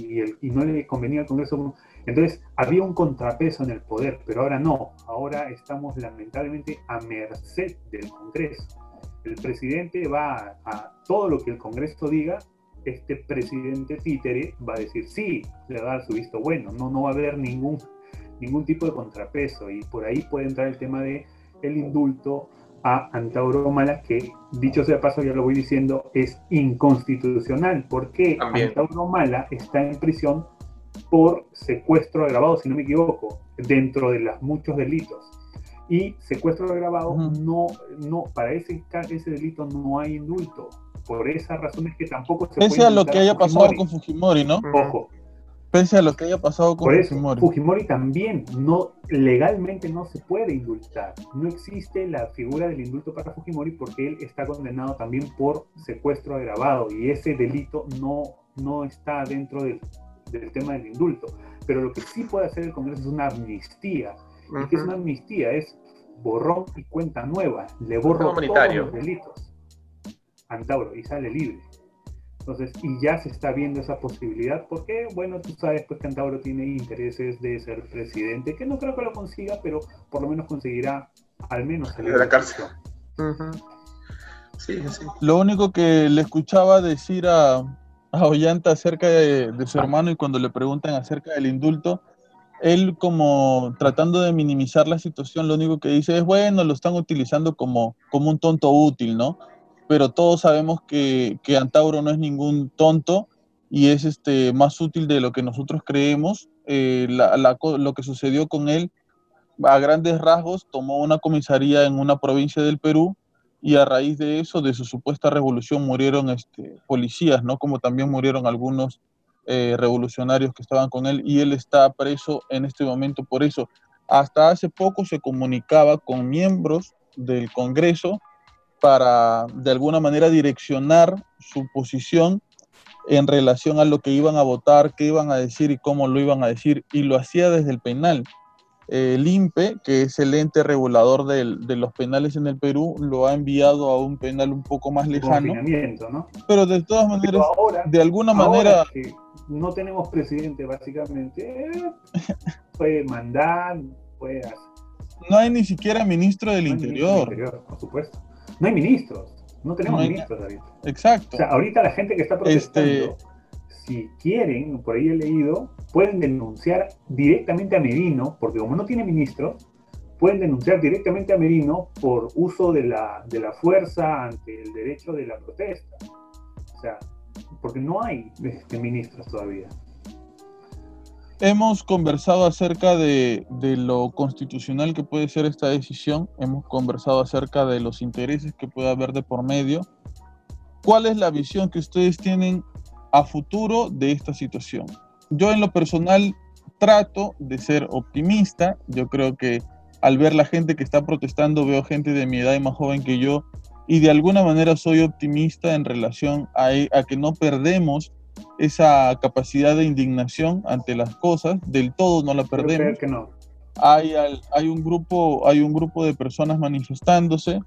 y, y no le convenía al Congreso, entonces había un contrapeso en el poder, pero ahora no, ahora estamos lamentablemente a merced del Congreso el presidente va a, todo lo que el Congreso diga, este presidente títere va a decir sí, le va a dar su visto bueno, no, no va a haber ningún, ningún tipo de contrapeso y por ahí puede entrar el tema de el indulto a Antauro Mala, que dicho sea paso, ya lo voy diciendo, es inconstitucional, porque Antauro Mala está en prisión por secuestro agravado, si no me equivoco, dentro de los muchos delitos y secuestro agravado, no, no, para ese, ese delito no hay indulto. Por esa razón es que tampoco se Pese a lo que haya pasado con Fujimori, ¿no? Ojo, Pese a lo que haya pasado con Fujimori. Fujimori también no legalmente no se puede indultar. No existe la figura del indulto para Fujimori porque él está condenado también por secuestro agravado y ese delito no, no está dentro del, tema del indulto. Pero lo que sí puede hacer el Congreso es una amnistía. ¿Y qué es una amnistía? Es borrón y cuenta nueva. Le borro todos los delitos. Antauro y sale libre. Entonces, y ya se está viendo esa posibilidad, porque, bueno, tú sabes pues que Antauro tiene intereses de ser presidente, que no creo que lo consiga, pero por lo menos conseguirá al menos salir de la cárcel. sí, sí. Lo único que le escuchaba decir a, a Ollanta acerca de, su hermano y cuando le preguntan acerca del indulto, él como tratando de minimizar la situación, lo único que dice es, bueno, lo están utilizando como, como un tonto útil, ¿no? pero todos sabemos que, que Antauro no es ningún tonto y es este, más útil de lo que nosotros creemos. Eh, lo que sucedió con él, a grandes rasgos, tomó una comisaría en una provincia del Perú y a raíz de eso, de su supuesta revolución, murieron este, policías, ¿no? Como también murieron algunos eh, revolucionarios que estaban con él y él está preso en este momento por eso. Hasta hace poco se comunicaba con miembros del Congreso para de alguna manera direccionar su posición en relación a lo que iban a votar, qué iban a decir y cómo lo iban a decir, y lo hacía desde el penal. el INPE, que es el ente regulador de los penales en el Perú, lo ha enviado a un penal un poco más lejano. ¿no? Pero de todas maneras, de alguna manera... no tenemos presidente, básicamente, puede mandar, puede hacer. No hay ni siquiera ministro del interior. interior. Por supuesto. No hay ministros, no tenemos ministros ahorita. Exacto. O sea, ahorita la gente que está protestando, este si quieren, por ahí he leído, pueden denunciar directamente a Merino, porque como no tiene ministros, pueden denunciar directamente a Merino por uso de la, de la fuerza ante el derecho de la protesta. O sea, porque no hay este, ministros todavía. Hemos conversado acerca de, lo constitucional que puede ser esta decisión, hemos conversado acerca de los intereses que puede haber de por medio. ¿Cuál es la visión que ustedes tienen a futuro de esta situación? Yo en lo personal trato de ser optimista, yo creo que al ver la gente que está protestando veo gente de mi edad y más joven que yo y de alguna manera soy optimista en relación a, a que no perdemos esa capacidad de indignación ante las cosas, del todo no la perdemos. Que no. hay, hay, un grupo, hay un grupo de personas manifestándose.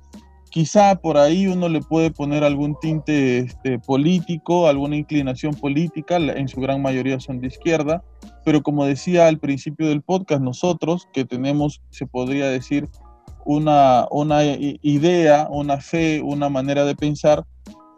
Quizá por ahí uno le puede poner algún tinte este, político, alguna inclinación política, en su gran mayoría son de izquierda, pero como decía al principio del podcast, nosotros que tenemos, se podría decir, una, una idea, una fe, una manera de pensar,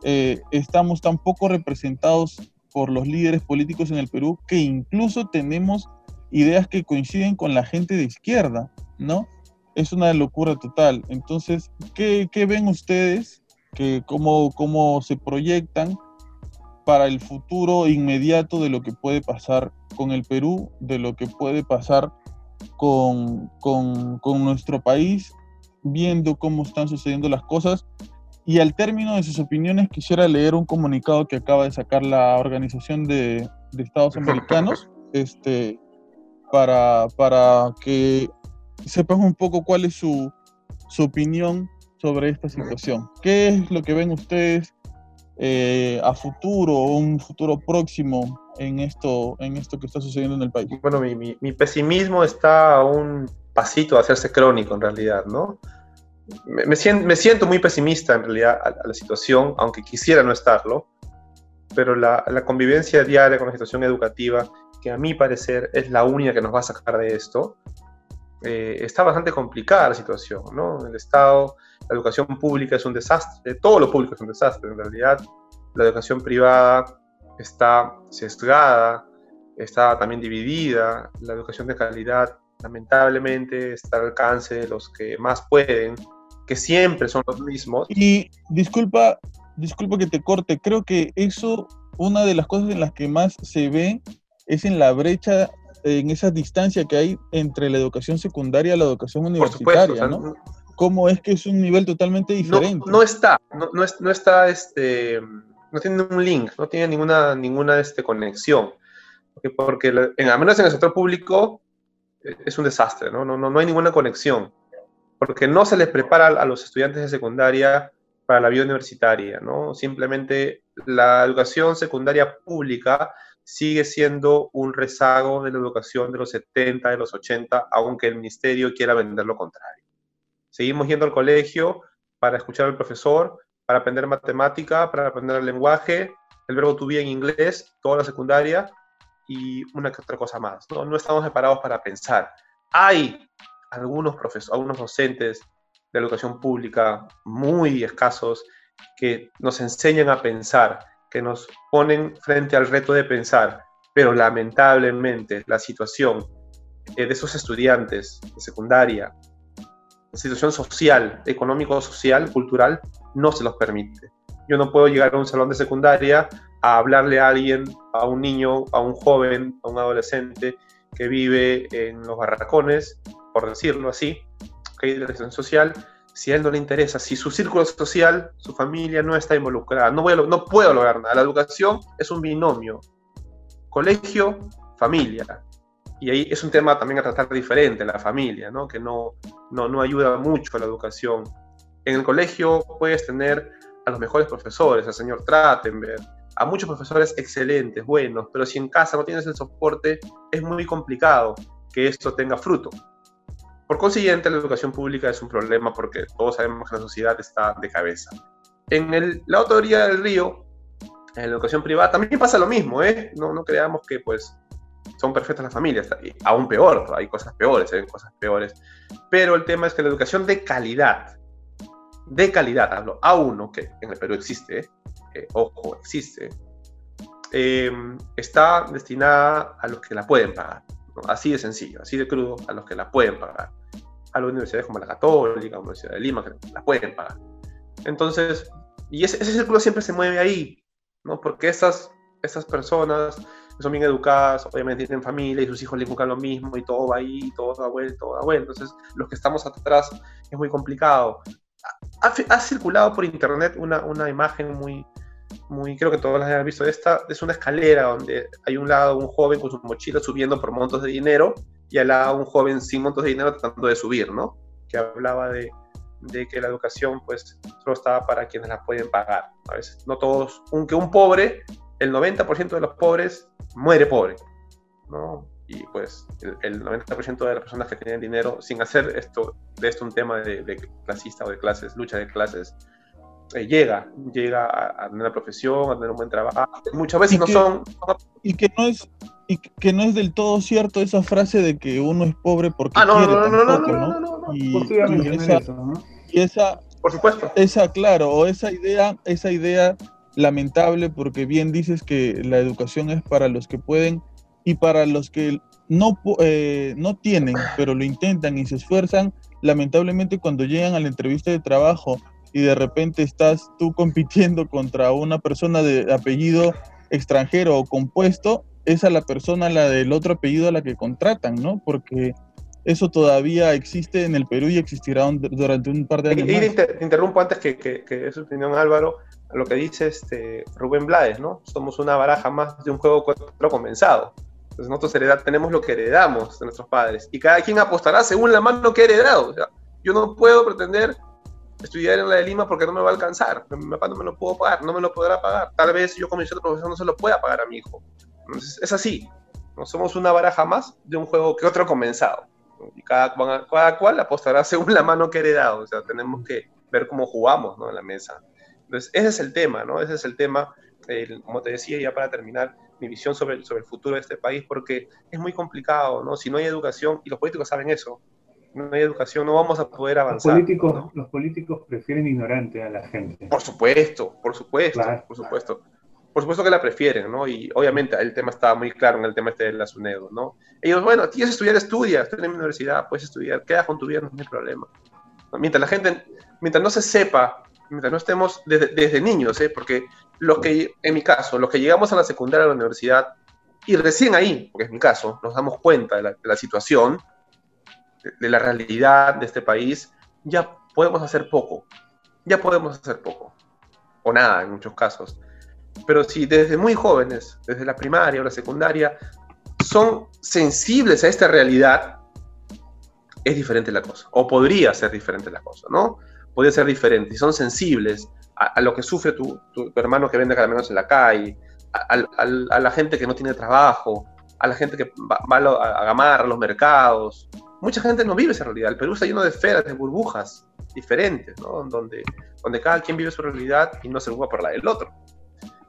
eh, estamos tan poco representados por los líderes políticos en el Perú que incluso tenemos ideas que coinciden con la gente de izquierda, ¿no? Es una locura total. Entonces, ¿qué, ven ustedes? Que cómo, ¿Cómo se proyectan para el futuro inmediato de lo que puede pasar con el Perú, de lo que puede pasar con, con, con nuestro país, viendo cómo están sucediendo las cosas y al término de sus opiniones quisiera leer un comunicado que acaba de sacar la Organización de, Estados Americanos este, para, para que sepan un poco cuál es su, su opinión sobre esta situación. ¿Qué es lo que ven ustedes eh, a futuro o un futuro próximo en esto, en esto que está sucediendo en el país? Bueno, mi, mi, mi pesimismo está a un pasito de hacerse crónico en realidad, ¿no? me, siento, muy pesimista en realidad a, la situación, aunque quisiera no estarlo, pero la, convivencia diaria con la situación educativa, que a mi parecer es la única que nos va a sacar de esto, eh, está bastante complicada la situación, ¿no? El Estado, la educación pública es un desastre, todo lo público es un desastre en realidad, la educación privada está sesgada, está también dividida, la educación de calidad lamentablemente está al alcance de los que más pueden, que siempre son los mismos. Y disculpa, disculpa que te corte, creo que eso, una de las cosas en las que más se ve es en la brecha, en esa distancia que hay entre la educación secundaria y la educación universitaria, ¿no? Cómo es que es un nivel totalmente diferente. No, está, no, no, está, este, no tiene un link, no tiene ninguna, ninguna este, conexión. porque en, al menos en el sector público es un desastre, ¿no? No, no, no hay ninguna conexión, porque no se les prepara a los estudiantes de secundaria para la vida universitaria, ¿no? Simplemente la educación secundaria pública sigue siendo un rezago de la educación de los 70, de los 80, aunque el ministerio quiera vender lo contrario. Seguimos yendo al colegio para escuchar al profesor, para aprender matemática, para aprender el lenguaje, el verbo to be en inglés, toda la secundaria y una otra cosa más. No, no estamos preparados para pensar. Hay algunos profesores, algunos docentes de educación pública muy escasos que nos enseñan a pensar, que nos ponen frente al reto de pensar, pero lamentablemente la situación de esos estudiantes de secundaria, situación social, económico-social, cultural, no se los permite. Yo no puedo llegar a un salón de secundaria a hablarle a alguien, a un niño, a un joven, a un adolescente que vive en los barracones, por decirlo así, que hay situación social, si a él no le interesa, si su círculo social, su familia no está involucrada, no, voy no puedo lograr nada. La educación es un binomio, colegio, familia. Y ahí es un tema también a tratar diferente, la familia, ¿no? que no, no, no ayuda mucho a la educación. En el colegio puedes tener a los mejores profesores, al señor Trattenberg, a muchos profesores excelentes, buenos, pero si en casa no tienes el soporte, es muy complicado que esto tenga fruto. Por consiguiente, la educación pública es un problema porque todos sabemos que la sociedad está de cabeza. En el, la autoría del río, en la educación privada, también pasa lo mismo, ¿eh? No, no creamos que pues son perfectas las familias, aún peor, hay cosas peores, hay cosas peores. Pero el tema es que la educación de calidad, de calidad, hablo, a uno, que en el Perú existe, eh, ojo, existe, eh, está destinada a los que la pueden pagar. Así de sencillo, así de crudo, a los que la pueden pagar. A las universidades como la Católica, la Universidad de Lima, que la pueden pagar. Entonces, y ese, círculo siempre se mueve ahí, ¿no? Porque estas, estas personas son bien educadas, obviamente tienen familia y sus hijos le inculcan lo mismo y todo va ahí, todo va bueno, todo va bueno. Entonces, los que estamos atrás es muy complicado ha, circulado por internet una, una, imagen muy, muy, creo que todos las han visto, esta es una escalera donde hay un lado un joven con su mochila subiendo por montos de dinero y al lado un joven sin montos de dinero tratando de subir, ¿no? Que hablaba de, de que la educación pues solo estaba para quienes la pueden pagar. A veces no todos, aunque un pobre, el 90% de los pobres muere pobre, ¿no? Y pues el, 90% de las personas que tienen dinero, sin hacer esto, de esto un tema de, clasista o de clases, lucha de clases, eh, llega, llega a, tener una profesión, a tener un buen trabajo. Muchas veces no son... Y que no es... Y que no es del todo cierto esa frase de que uno es pobre porque ah, no, quiere no, no, tampoco, no, no, no, no, Y, esa, eso, y esa, por supuesto, esa, claro, o esa idea, esa idea lamentable porque bien dices que la educación es para los que pueden y para los que no, eh, no tienen, pero lo intentan y se esfuerzan, lamentablemente cuando llegan a la entrevista de trabajo y de repente estás tú compitiendo contra una persona de apellido extranjero o compuesto, es a la persona, la del otro apellido a la que contratan, ¿no? Porque eso todavía existe en el Perú y existirá durante un par de años. Y, te interrumpo antes que, que, que, es su opinión Álvaro, lo que dice este Rubén Blades, ¿no? Somos una baraja más de un juego cuatro comenzado. Entonces nosotros tenemos lo que heredamos de nuestros padres y cada quien apostará según la mano que ha heredado. O sea, yo no puedo pretender estudiar en la de Lima porque no me va a alcanzar. Mi papá no me lo puedo pagar, no me lo podrá pagar. Tal vez yo como otro profesor no se lo pueda pagar a mi hijo. Entonces, es así. No somos una baraja más de un juego que otro comenzado. Y cada, cada cual apostará según la mano que ha heredado. O sea, tenemos que ver cómo jugamos ¿no? en la mesa. Entonces, ese es el tema, ¿no? Ese es el tema, como te decía ya para terminar, mi visión sobre el, sobre el futuro de este país, porque es muy complicado, ¿no? Si no hay educación, y los políticos saben eso, no hay educación, no vamos a poder avanzar. Los políticos, los políticos prefieren ignorante a la gente. Por supuesto, por supuesto, por supuesto. Por supuesto que la prefieren, ¿no? Y obviamente el tema está muy claro en el tema este de la SUNEDO, ¿no? Ellos, bueno, quieres estudiar, estudia, estoy en mi universidad, puedes estudiar, queda con tu vida, no hay problema. Mientras la gente, mientras no se sepa, mientras no estemos desde, desde niños, ¿eh? Porque los que, en mi caso, los que llegamos a la secundaria de la universidad y recién ahí, porque es mi caso, nos damos cuenta de la, situación, de, la realidad de este país, ya podemos hacer poco. Ya podemos hacer poco. O nada en muchos casos. Pero si desde muy jóvenes, desde la primaria o la secundaria, son sensibles a esta realidad, es diferente la cosa, o podría ser diferente la cosa, ¿no? Podría ser diferente, y son sensibles a, lo que sufre tu, hermano que vende caramelos en la calle, a, la gente que no tiene trabajo, a la gente que va, a, gamar, a los mercados. Mucha gente no vive esa realidad. El Perú está lleno de esferas, de burbujas diferentes, ¿no? Donde, donde cada quien vive su realidad y no se preocupa por la del otro.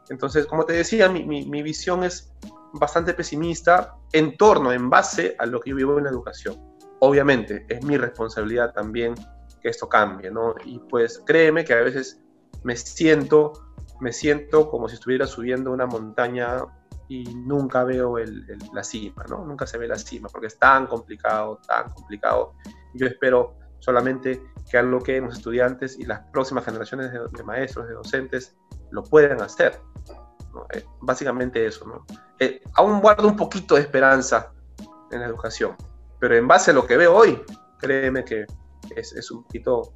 Entonces, como te decía, mi, mi, visión es bastante pesimista en torno, en base a lo que yo vivo en la educación. Obviamente, es mi responsabilidad también que esto cambie, ¿no? Y pues créeme que a veces me siento, me siento como si estuviera subiendo una montaña y nunca veo la cima, ¿no? Nunca se ve la cima porque es tan complicado, tan complicado. Yo espero solamente que algo que los estudiantes y las próximas generaciones de, maestros, de docentes, lo puedan hacer. Eh, básicamente eso, ¿no? Eh, aún guardo un poquito de esperanza en la educación, pero en base a lo que veo hoy, créeme que es, es un poquito,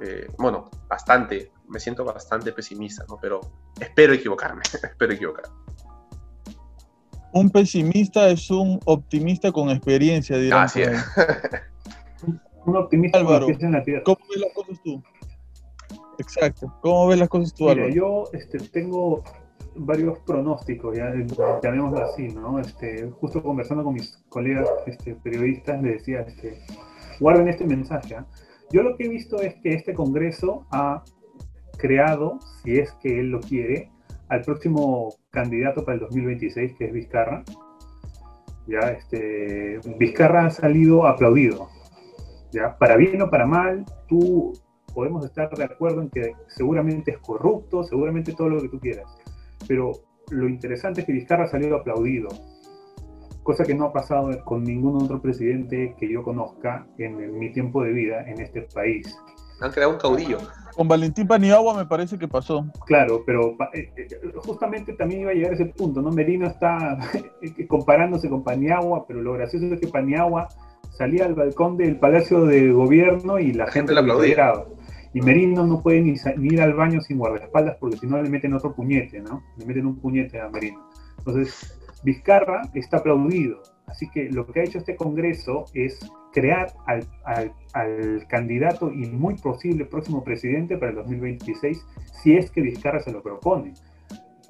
eh, bueno, bastante, me siento bastante pesimista, ¿no? Pero espero equivocarme, espero equivocarme. Un pesimista es un optimista con experiencia, dirán. Así es. un optimista Álvaro, con en la tierra. ¿Cómo ves las cosas tú? Exacto. ¿Cómo ves las cosas tú, Mira, Yo este, tengo varios pronósticos, ya llamémoslo así, ¿no? Este, justo conversando con mis colegas este, periodistas, les decía, este, guarden este mensaje. ¿ah? Yo lo que he visto es que este Congreso ha creado, si es que él lo quiere, al próximo candidato para el 2026, que es Vizcarra. Ya, este, Vizcarra ha salido aplaudido. ¿ya? Para bien o para mal, tú podemos estar de acuerdo en que seguramente es corrupto, seguramente todo lo que tú quieras. Pero lo interesante es que Vizcarra ha salido aplaudido, cosa que no ha pasado con ningún otro presidente que yo conozca en mi tiempo de vida en este país. Han creado un caudillo. Con Valentín Paniagua me parece que pasó. Claro, pero eh, eh, justamente también iba a llegar a ese punto, ¿no? Merino está comparándose con Paniagua, pero lo gracioso es que Paniagua salía al balcón del Palacio de Gobierno y la, gente, le aplaudía. Y Merino no puede ni, ir al baño sin guardaespaldas porque si no le meten otro puñete, ¿no? Le meten un puñete a Merino. Entonces, Vizcarra está aplaudido. Así que lo que ha hecho este Congreso es crear al, al, candidato y muy posible próximo presidente para el 2026, si es que Vizcarra se lo propone.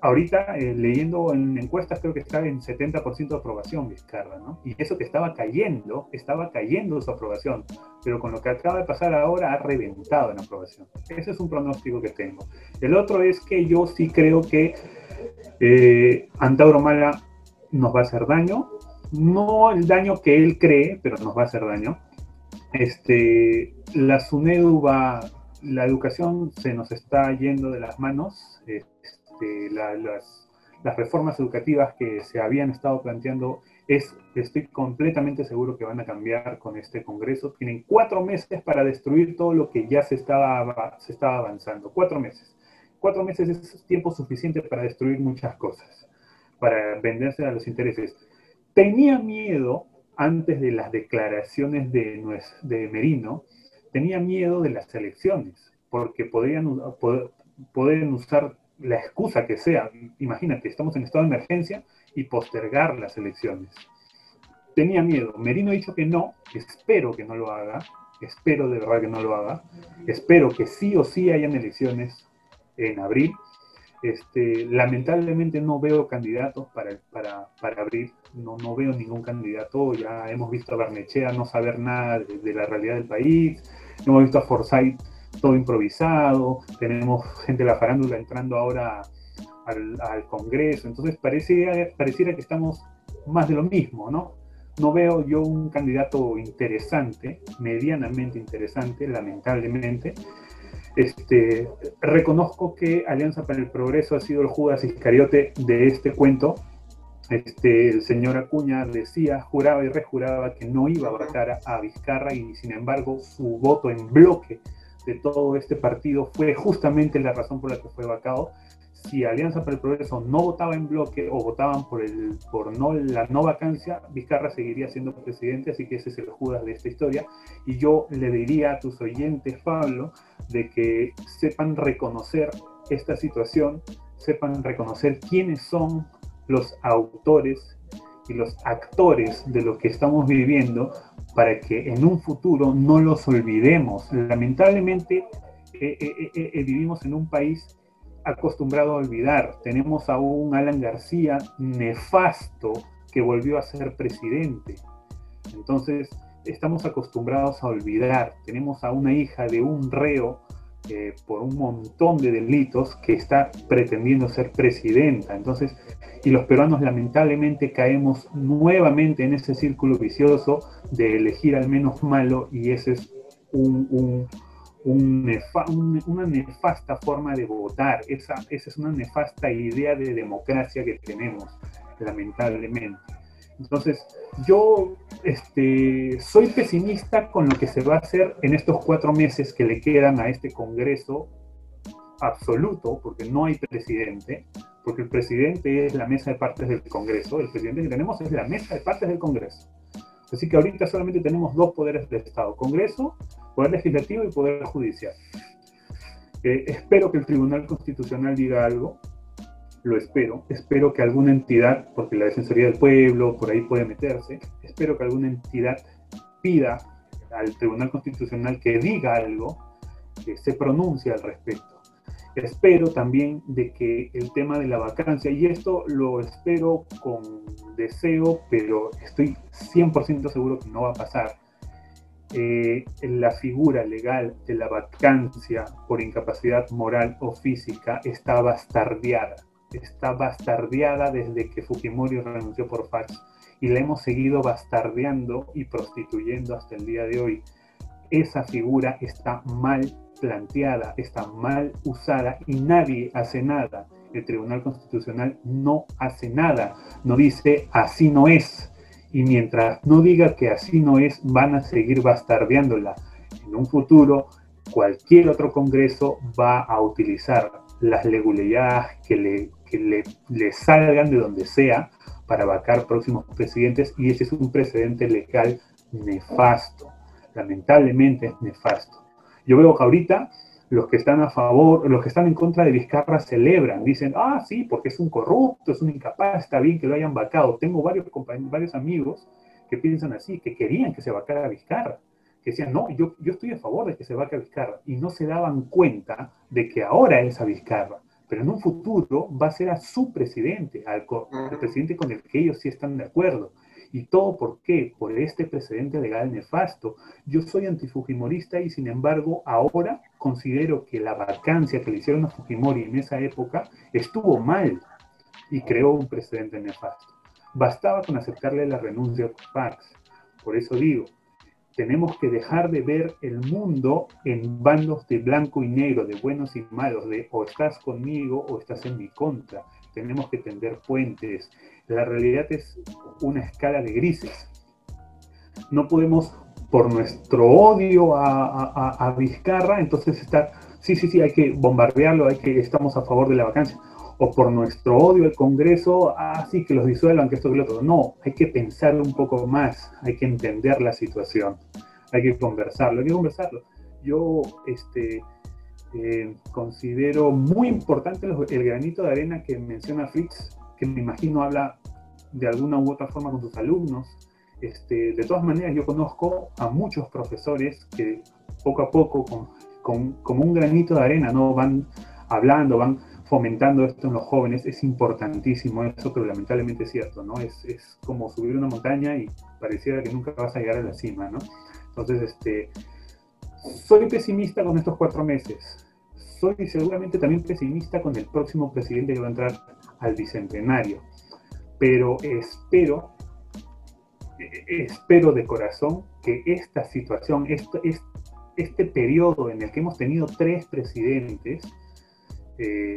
Ahorita, eh, leyendo en encuestas, creo que está en 70% de aprobación Vizcarra, ¿no? Y eso que estaba cayendo, estaba cayendo su aprobación, pero con lo que acaba de pasar ahora ha reventado en aprobación. Ese es un pronóstico que tengo. El otro es que yo sí creo que eh, Antauro Mala nos va a hacer daño, no el daño que él cree, pero nos va a hacer daño. Este, la SUNEDU va, la educación se nos está yendo de las manos. Este, las, las, reformas educativas que se habían estado planteando, es, estoy completamente seguro que van a cambiar con este Congreso. Tienen cuatro meses para destruir todo lo que ya se estaba avanzando. Cuatro meses. Cuatro meses es tiempo suficiente para destruir muchas cosas, para venderse a los intereses tenía miedo, antes de las declaraciones de, Merino, tenía miedo de las elecciones, porque podrían, usar la excusa que sea. Imagínate, estamos en estado de emergencia y postergar las elecciones. Tenía miedo. Merino ha dicho que no, espero que no lo haga, espero de verdad que no lo haga, espero que sí o sí hayan elecciones en abril. Este, lamentablemente no veo candidatos para, para, para abril no, no veo ningún candidato. Ya hemos visto a Barnechea no saber nada de, la realidad del país, hemos visto a Forsyth todo improvisado, tenemos gente de la farándula entrando ahora al, Congreso, entonces pareciera, pareciera que estamos más de lo mismo, ¿no? No veo yo un candidato interesante, medianamente interesante, lamentablemente. Este, reconozco que Alianza para el Progreso ha sido el Judas Iscariote de este cuento, este, el señor Acuña decía, juraba y rejuraba que no iba a votar a Vizcarra y sin embargo su voto en bloque de todo este partido fue justamente la razón por la que fue vacado. Si Alianza para el Progreso no votaba en bloque o votaban por, el, por no, la no vacancia, Vizcarra seguiría siendo presidente, así que ese es el Judas de esta historia. Y yo le diría a tus oyentes, Pablo, de que sepan reconocer esta situación, sepan reconocer quiénes son los autores y los actores de lo que estamos viviendo para que en un futuro no los olvidemos. Lamentablemente eh, eh, eh, vivimos en un país acostumbrado a olvidar. Tenemos a un Alan García nefasto que volvió a ser presidente. Entonces, estamos acostumbrados a olvidar. Tenemos a una hija de un reo por un montón de delitos que está pretendiendo ser presidenta. Entonces, y los peruanos lamentablemente caemos nuevamente en ese círculo vicioso de elegir al menos malo y ese es un, una nefasta forma de votar, esa, esa es una nefasta idea de democracia que tenemos, lamentablemente. Entonces, yo este, soy pesimista con lo que se va a hacer en estos cuatro meses que le quedan a este Congreso absoluto, porque no hay presidente, porque el presidente es la mesa de partes del Congreso, el presidente que tenemos es la mesa de partes del Congreso. Así que ahorita solamente tenemos dos poderes del Estado, Congreso, Poder Legislativo y Poder Judicial. Eh, espero que el Tribunal Constitucional diga algo, lo espero, espero que alguna entidad, porque la Defensoría del Pueblo por ahí puede meterse, espero que alguna entidad pida al Tribunal Constitucional que diga algo, que se pronuncie al respecto espero también de que el tema de la vacancia, y esto lo espero con deseo, pero estoy 100% seguro que no va a pasar, eh, la figura legal de la vacancia por incapacidad moral o física está bastardeada. Está bastardeada desde que Fujimori renunció por fax y la hemos seguido bastardeando y prostituyendo hasta el día de hoy. Esa figura está mal planteada, está mal usada y nadie hace nada. El Tribunal Constitucional no hace nada, no dice así no es. Y mientras no diga que así no es, van a seguir bastardeándola. En un futuro, cualquier otro Congreso va a utilizar las leguleyas que le, que le salgan de donde sea para vacar próximos presidentes y ese es un precedente legal nefasto. Lamentablemente es nefasto. Yo veo que ahorita los que están a favor, los que están en contra de Vizcarra celebran, dicen, ah, sí, porque es un corrupto, es un incapaz, está bien que lo hayan vacado. Tengo varios, varios amigos que piensan así, que querían que se vacara a Vizcarra, que decían, no, yo, yo estoy a favor de que se vaque a Vizcarra, y no se daban cuenta de que ahora es a Vizcarra, pero en un futuro va a ser a su presidente, al, al presidente con el que ellos sí están de acuerdo. ¿Y todo por qué? Por este precedente legal nefasto. Yo soy antifujimorista y sin embargo ahora considero que la vacancia que le hicieron a Fujimori en esa época estuvo mal y creó un precedente nefasto. Bastaba con aceptarle la renuncia a fax. Por eso digo, tenemos que dejar de ver el mundo en bandos de blanco y negro, de buenos y malos, de o estás conmigo o estás en mi contra. Tenemos que tender puentes, la realidad es una escala de grises. No podemos, por nuestro odio a, Vizcarra, entonces estar, sí, sí, sí, hay que bombardearlo, hay que, estamos a favor de la vacancia. O por nuestro odio al Congreso, ah, que los disuelvan, que esto que lo otro. No, hay que pensar un poco más, hay que entender la situación, hay que conversarlo, hay que conversarlo. Yo, este, eh, considero muy importante el granito de arena que menciona Fritz que me imagino habla de alguna u otra forma con sus alumnos. Este, de todas maneras, yo conozco a muchos profesores que poco a poco, con, con, como un granito de arena, ¿no? van hablando, van fomentando esto en los jóvenes. Es importantísimo eso, pero lamentablemente es cierto, ¿no? Es, es como subir una montaña y pareciera que nunca vas a llegar a la cima, ¿no? Entonces, este, soy pesimista con estos cuatro meses. Soy seguramente también pesimista con el próximo presidente que va a entrar al bicentenario. Pero espero, espero de corazón que esta situación, esto, este periodo en el que hemos tenido tres presidentes, eh,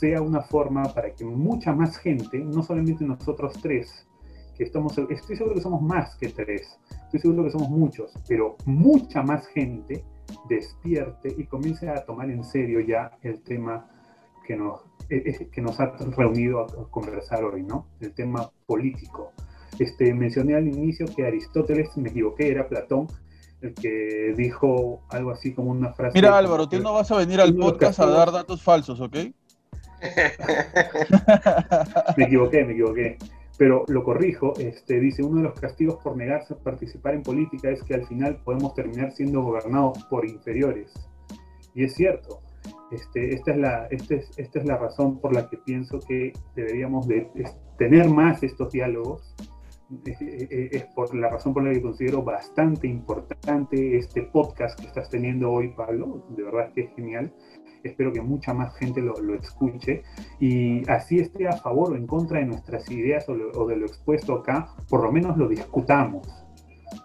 sea una forma para que mucha más gente, no solamente nosotros tres, que estamos, estoy seguro que somos más que tres, estoy seguro que somos muchos, pero mucha más gente despierte y comience a tomar en serio ya el tema que nos, eh, eh, que nos ha reunido a conversar hoy, ¿no? El tema político. Este, mencioné al inicio que Aristóteles, me equivoqué, era Platón, el que dijo algo así como una frase. Mira Álvaro, tú no vas a venir al podcast a dar datos falsos, ¿ok? me equivoqué, me equivoqué. Pero lo corrijo, este, dice, uno de los castigos por negarse a participar en política es que al final podemos terminar siendo gobernados por inferiores. Y es cierto, este, esta, es la, este esta es la razón por la que pienso que deberíamos de, tener más estos diálogos. Es, por la razón por la que considero bastante importante este podcast que estás teniendo hoy, Pablo. De verdad que es genial espero que mucha más gente lo, escuche y así esté a favor o en contra de nuestras ideas o, de lo expuesto acá, por lo menos lo discutamos.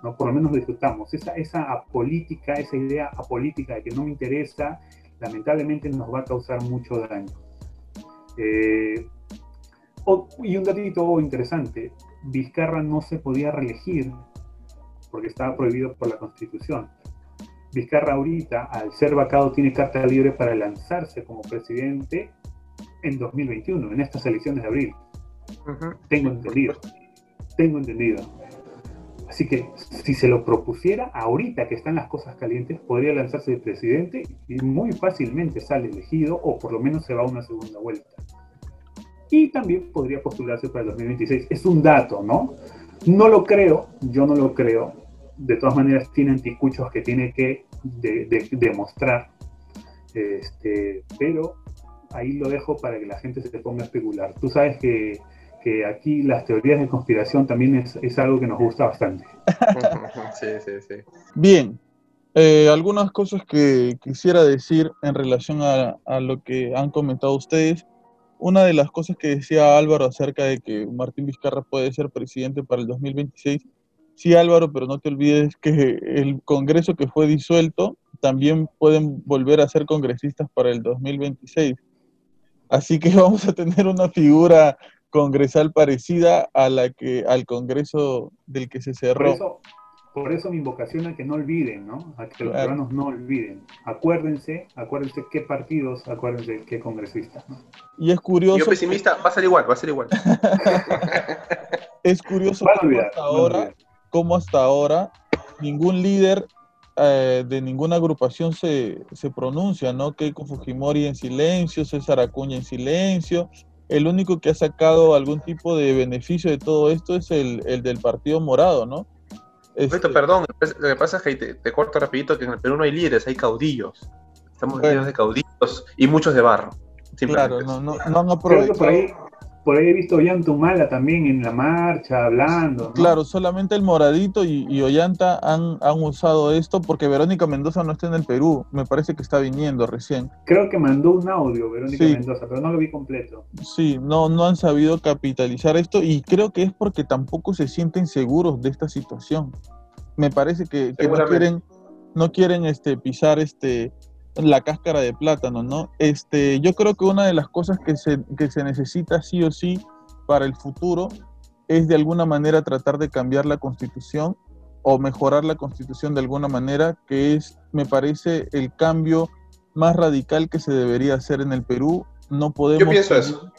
¿no? Por lo menos lo discutamos. Esa, esa apolítica, esa idea apolítica de que no me interesa, lamentablemente nos va a causar mucho daño. Eh, y un datito interesante, Vizcarra no se podía reelegir porque estaba prohibido por la Constitución. Vizcarra ahorita, al ser vacado, tiene carta libre para lanzarse como presidente en 2021, en estas elecciones de abril. Tengo entendido. Tengo entendido. Así que si se lo propusiera ahorita que están las cosas calientes, podría lanzarse de presidente y muy fácilmente sale elegido o por lo menos se va a una segunda vuelta. Y también podría postularse para el 2026. Es un dato, ¿no? No lo creo, yo no lo creo, de todas maneras tiene anticuchos que tiene que demostrar, este, pero ahí lo dejo para que la gente se ponga a especular. Tú sabes que, aquí las teorías de conspiración también es, algo que nos gusta bastante. sí, sí, sí. Bien, eh, algunas cosas que quisiera decir en relación a, a, lo que han comentado ustedes. Una de las cosas que decía Álvaro acerca de que Martín Vizcarra puede ser presidente para el 2026 Sí, Álvaro, pero no te olvides que el Congreso que fue disuelto también pueden volver a ser congresistas para el 2026. Así que vamos a tener una figura congresal parecida a la que al Congreso del que se cerró. Por eso, por eso mi invocación a que no olviden, ¿no? A que los ciudadanos no olviden. Acuérdense, acuérdense qué partidos, acuérdense qué congresistas. Y es curioso. Yo pesimista, va a ser igual, va a ser igual. es curioso que hasta ahora cómo hasta ahora ningún líder eh, de ninguna agrupación se, pronuncia, ¿no? Keiko Fujimori en silencio, César Acuña en silencio. El único que ha sacado algún tipo de beneficio de todo esto es el, del Partido Morado, ¿no? Este perdón, lo que pasa es que te, corto rapidito que en el Perú no hay líderes, hay caudillos. Estamos llenos de caudillos y muchos de barro. Claro, no, no, no han aprovechado por ahí he visto Ollanta Humala también en la marcha, hablando. Claro, solamente el Moradito y, Ollanta han, han, usado esto porque Verónica Mendoza no está en el Perú. Me parece que está viniendo recién. Creo que mandó un audio Verónica Mendoza, pero no lo vi completo. Sí, no, no han sabido capitalizar esto y creo que es porque tampoco se sienten seguros de esta situación. Me parece que, que no quieren, no quieren este, pisar este, la cáscara de plátano, ¿no? Este, yo creo que una de las cosas que se, que se necesita sí o sí para el futuro es de alguna manera tratar de cambiar la constitución o mejorar la constitución de alguna manera, que es, me parece, el cambio más radical que se debería hacer en el Perú. No podemos... Yo pienso eso.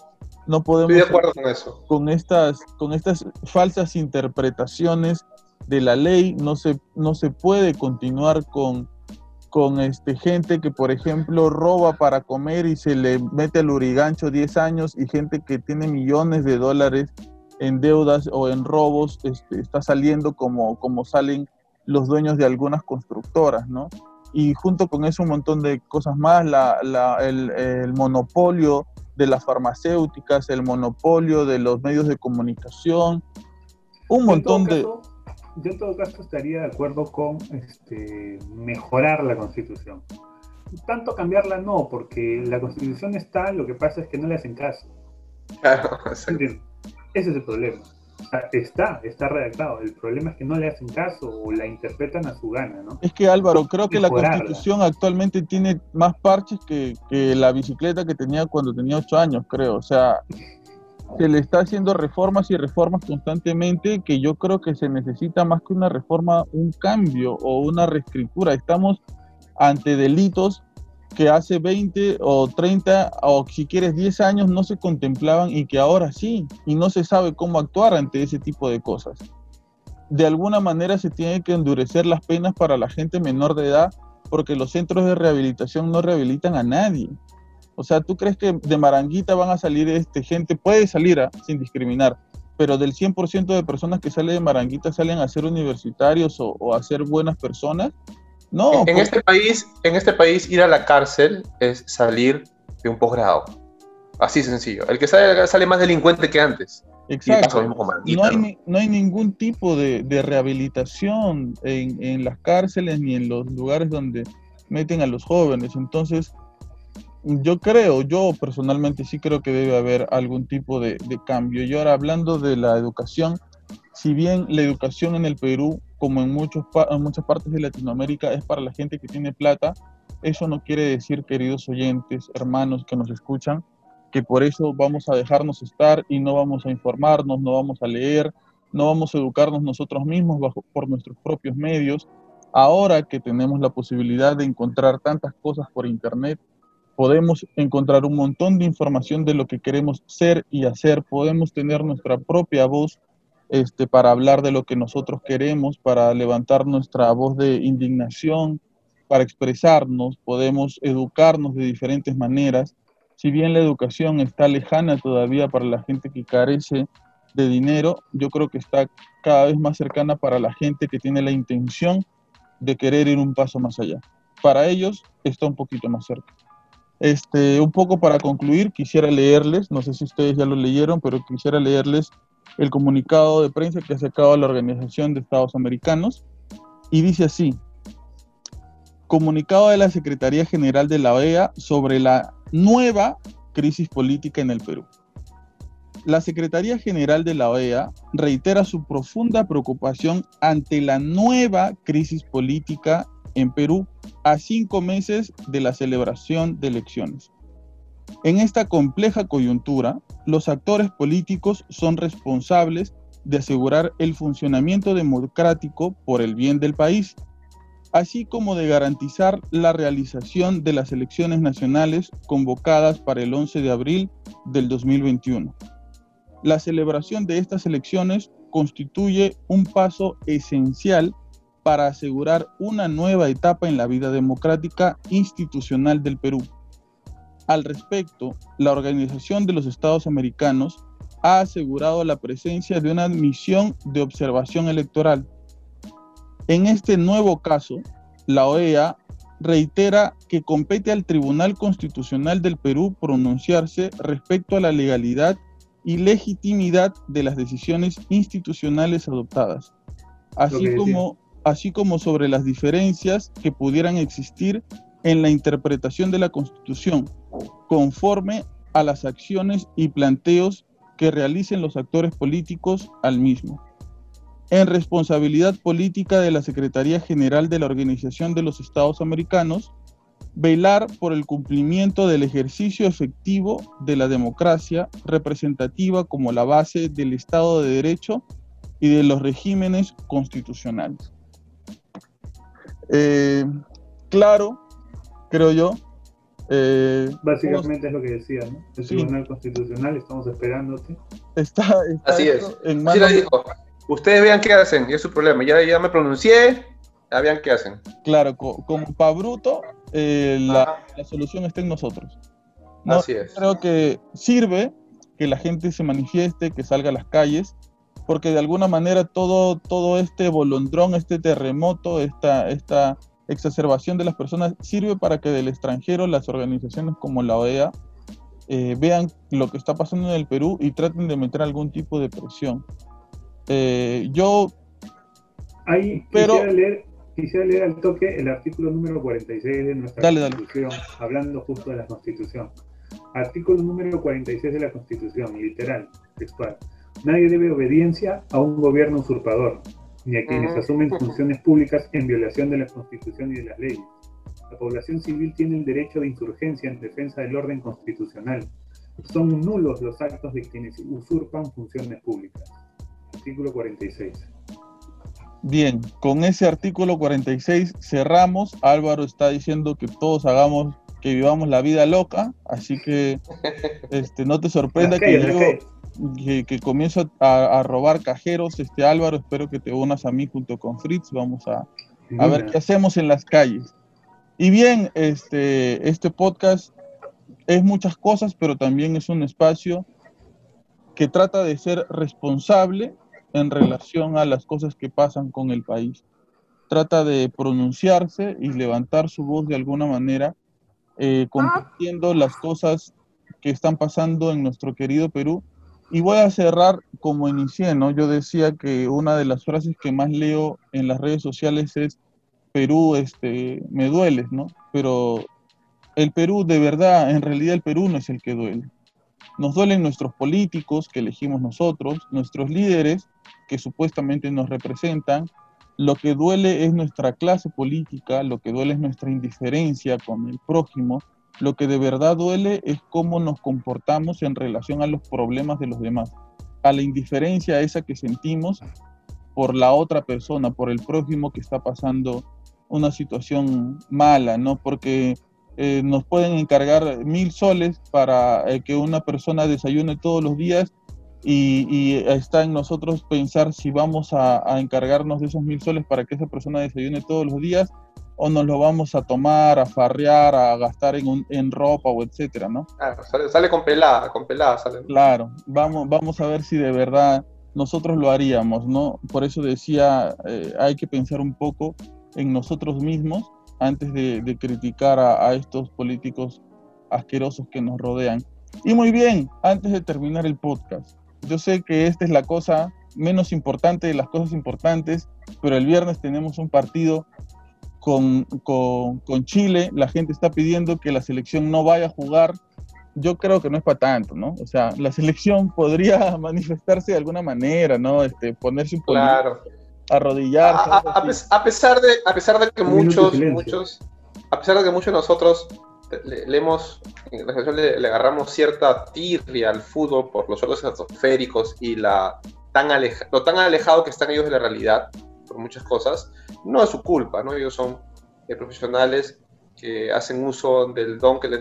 No podemos... Estoy de acuerdo con eso. Con estas, con estas falsas interpretaciones de la ley, no se, no se puede continuar con con este, gente que, por ejemplo, roba para comer y se le mete al urigancho 10 años y gente que tiene millones de dólares en deudas o en robos, este, está saliendo como, como salen los dueños de algunas constructoras, ¿no? Y junto con eso un montón de cosas más, la, la, el, el, monopolio de las farmacéuticas, el monopolio de los medios de comunicación, un montón de yo en todo caso estaría de acuerdo con este, mejorar la constitución. Tanto cambiarla no, porque la constitución está, lo que pasa es que no le hacen caso. Claro, Ese es el problema. está, está redactado. El problema es que no le hacen caso o la interpretan a su gana, ¿no? Es que Álvaro, creo que la constitución actualmente tiene más parches que, que la bicicleta que tenía cuando tenía ocho años, creo. O sea, se le está haciendo reformas y reformas constantemente que yo creo que se necesita más que una reforma, un cambio o una reescritura. Estamos ante delitos que hace 20 o 30 o si quieres 10 años no se contemplaban y que ahora sí, y no se sabe cómo actuar ante ese tipo de cosas. De alguna manera se tienen que endurecer las penas para la gente menor de edad porque los centros de rehabilitación no rehabilitan a nadie. O sea, ¿tú crees que de Maranguita van a salir este, gente? Puede salir ah, sin discriminar, pero del 100% de personas que salen de Maranguita salen a ser universitarios o, a ser buenas personas. No. En, este país, en este país, ir a la cárcel es salir de un posgrado. Así sencillo. El que sale sale más delincuente que antes. Exacto. No hay, no hay, ningún tipo de, de rehabilitación en, en, las cárceles ni en los lugares donde meten a los jóvenes. Entonces, yo creo, yo personalmente sí creo que debe haber algún tipo de, cambio. Y ahora hablando de la educación, si bien la educación en el Perú, como en, muchos, muchas partes de Latinoamérica, es para la gente que tiene plata, eso no quiere decir, queridos oyentes, hermanos que nos escuchan, que por eso vamos a dejarnos estar y no vamos a informarnos, no vamos a leer, no vamos a educarnos nosotros mismos bajo, por nuestros propios medios. Ahora que tenemos la posibilidad de encontrar tantas cosas por Internet, podemos encontrar un montón de información de lo que queremos ser y hacer, podemos tener nuestra propia voz este, para hablar de lo que nosotros queremos, para levantar nuestra voz de indignación, para expresarnos, podemos educarnos de diferentes maneras. Si bien la educación está lejana todavía para la gente que carece de dinero, yo creo que está cada vez más cercana para la gente que tiene la intención de querer ir un paso más allá. Para ellos está un poquito más cerca. Este, un poco para concluir, quisiera leerles, no sé si ustedes ya lo leyeron, pero quisiera leerles el comunicado de prensa que ha sacado la Organización de Estados Americanos y dice así, comunicado de la Secretaría General de la OEA sobre la nueva crisis política en el Perú. La Secretaría General de la OEA reitera su profunda preocupación ante la nueva crisis política en Perú a cinco meses de la celebración de elecciones. En esta compleja coyuntura, los actores políticos son responsables de asegurar el funcionamiento democrático por el bien del país, así como de garantizar la realización de las elecciones nacionales convocadas para el 11 de abril del 2021. La celebración de estas elecciones constituye un paso esencial para asegurar una nueva etapa en la vida democrática institucional del Perú. Al respecto, la Organización de los Estados Americanos ha asegurado la presencia de una misión de observación electoral. En este nuevo caso, la OEA reitera que compete al Tribunal Constitucional del Perú pronunciarse respecto a la legalidad y legitimidad de las decisiones institucionales adoptadas, así como así como sobre las diferencias que pudieran existir en la interpretación de la Constitución, conforme a las acciones y planteos que realicen los actores políticos al mismo. En responsabilidad política de la Secretaría General de la Organización de los Estados Americanos, velar por el cumplimiento del ejercicio efectivo de la democracia representativa como la base del Estado de Derecho y de los regímenes constitucionales. Eh, claro, creo yo. Eh, Básicamente es lo que decía, ¿no? El Tribunal Constitucional, estamos esperándote. Está, Así es. En Ustedes vean qué hacen, y es su problema. Ya, ya me pronuncié, ya vean qué hacen. Claro, como para Bruto, eh, la, la, solución está en nosotros. Así es. Creo que sirve que la gente se manifieste, que salga a las calles, porque de alguna manera todo, todo este bolondrón, este terremoto, esta, esta exacerbación de las personas sirve para que del extranjero las organizaciones como la OEA eh, vean lo que está pasando en el Perú y traten de meter algún tipo de presión. Eh, yo... Ahí pero, quisiera, leer, quisiera leer al toque el artículo número 46 de nuestra Constitución, hablando justo de la Constitución. Artículo número 46 de la Constitución, literal, textual. Nadie debe obediencia a un gobierno usurpador, ni a quienes asumen funciones públicas en violación de la Constitución y de las leyes. La población civil tiene el derecho de insurgencia en defensa del orden constitucional. Son nulos los actos de quienes usurpan funciones públicas. Artículo 46. Bien, con ese artículo 46 cerramos. Álvaro está diciendo que todos hagamos, que vivamos la vida loca, así que este, no te sorprenda que yo, que, comienzo a, robar cajeros, este Álvaro, espero que te unas a mí junto con Fritz, vamos a, a ver qué hacemos en las calles. Y bien, este, este podcast es muchas cosas, pero también es un espacio que trata de ser responsable en relación a las cosas que pasan con el país. Trata de pronunciarse y levantar su voz de alguna manera, eh, compartiendo las cosas que están pasando en nuestro querido Perú. Y voy a cerrar como inicié, ¿no? Yo decía que una de las frases que más leo en las redes sociales es Perú, este, me dueles, ¿no? Pero el Perú, de verdad, en realidad el Perú no es el que duele. Nos duelen nuestros políticos que elegimos nosotros, nuestros líderes que supuestamente nos representan. Lo que duele es nuestra clase política, lo que duele es nuestra indiferencia con el prójimo. Lo que de verdad duele es cómo nos comportamos en relación a los problemas de los demás, a la indiferencia esa que sentimos por la otra persona, por el prójimo que está pasando una situación mala, ¿no? Porque eh, nos pueden encargar mil soles para eh, que una persona desayune todos los días y, está en nosotros pensar si vamos a, encargarnos de esos mil soles para que esa persona desayune todos los días o nos lo vamos a tomar, a farrear, a gastar en, en ropa o etcétera, ¿no? Claro, sale, con pelada, con pelada sale. Claro, vamos, vamos a ver si de verdad nosotros lo haríamos, ¿no? Por eso decía, eh, hay que pensar un poco en nosotros mismos antes de, criticar a, estos políticos asquerosos que nos rodean. Y muy bien, antes de terminar el podcast, yo sé que esta es la cosa menos importante de las cosas importantes, pero el viernes tenemos un partido con, con, con, Chile, la gente está pidiendo que la selección no vaya a jugar. Yo creo que no es para tanto, ¿no? O sea, la selección podría manifestarse de alguna manera, ¿no? Este, ponerse un poquito claro arrodillar. A, pesar de, a pesar de que muchos, muchos, a pesar de que muchos de nosotros le, hemos, le, le, agarramos cierta tirria al fútbol por los suelos estratosféricos y la tan aleja, lo tan alejado que están ellos de la realidad por muchas cosas, no es su culpa, ¿no? Ellos son eh, profesionales que hacen uso del don que les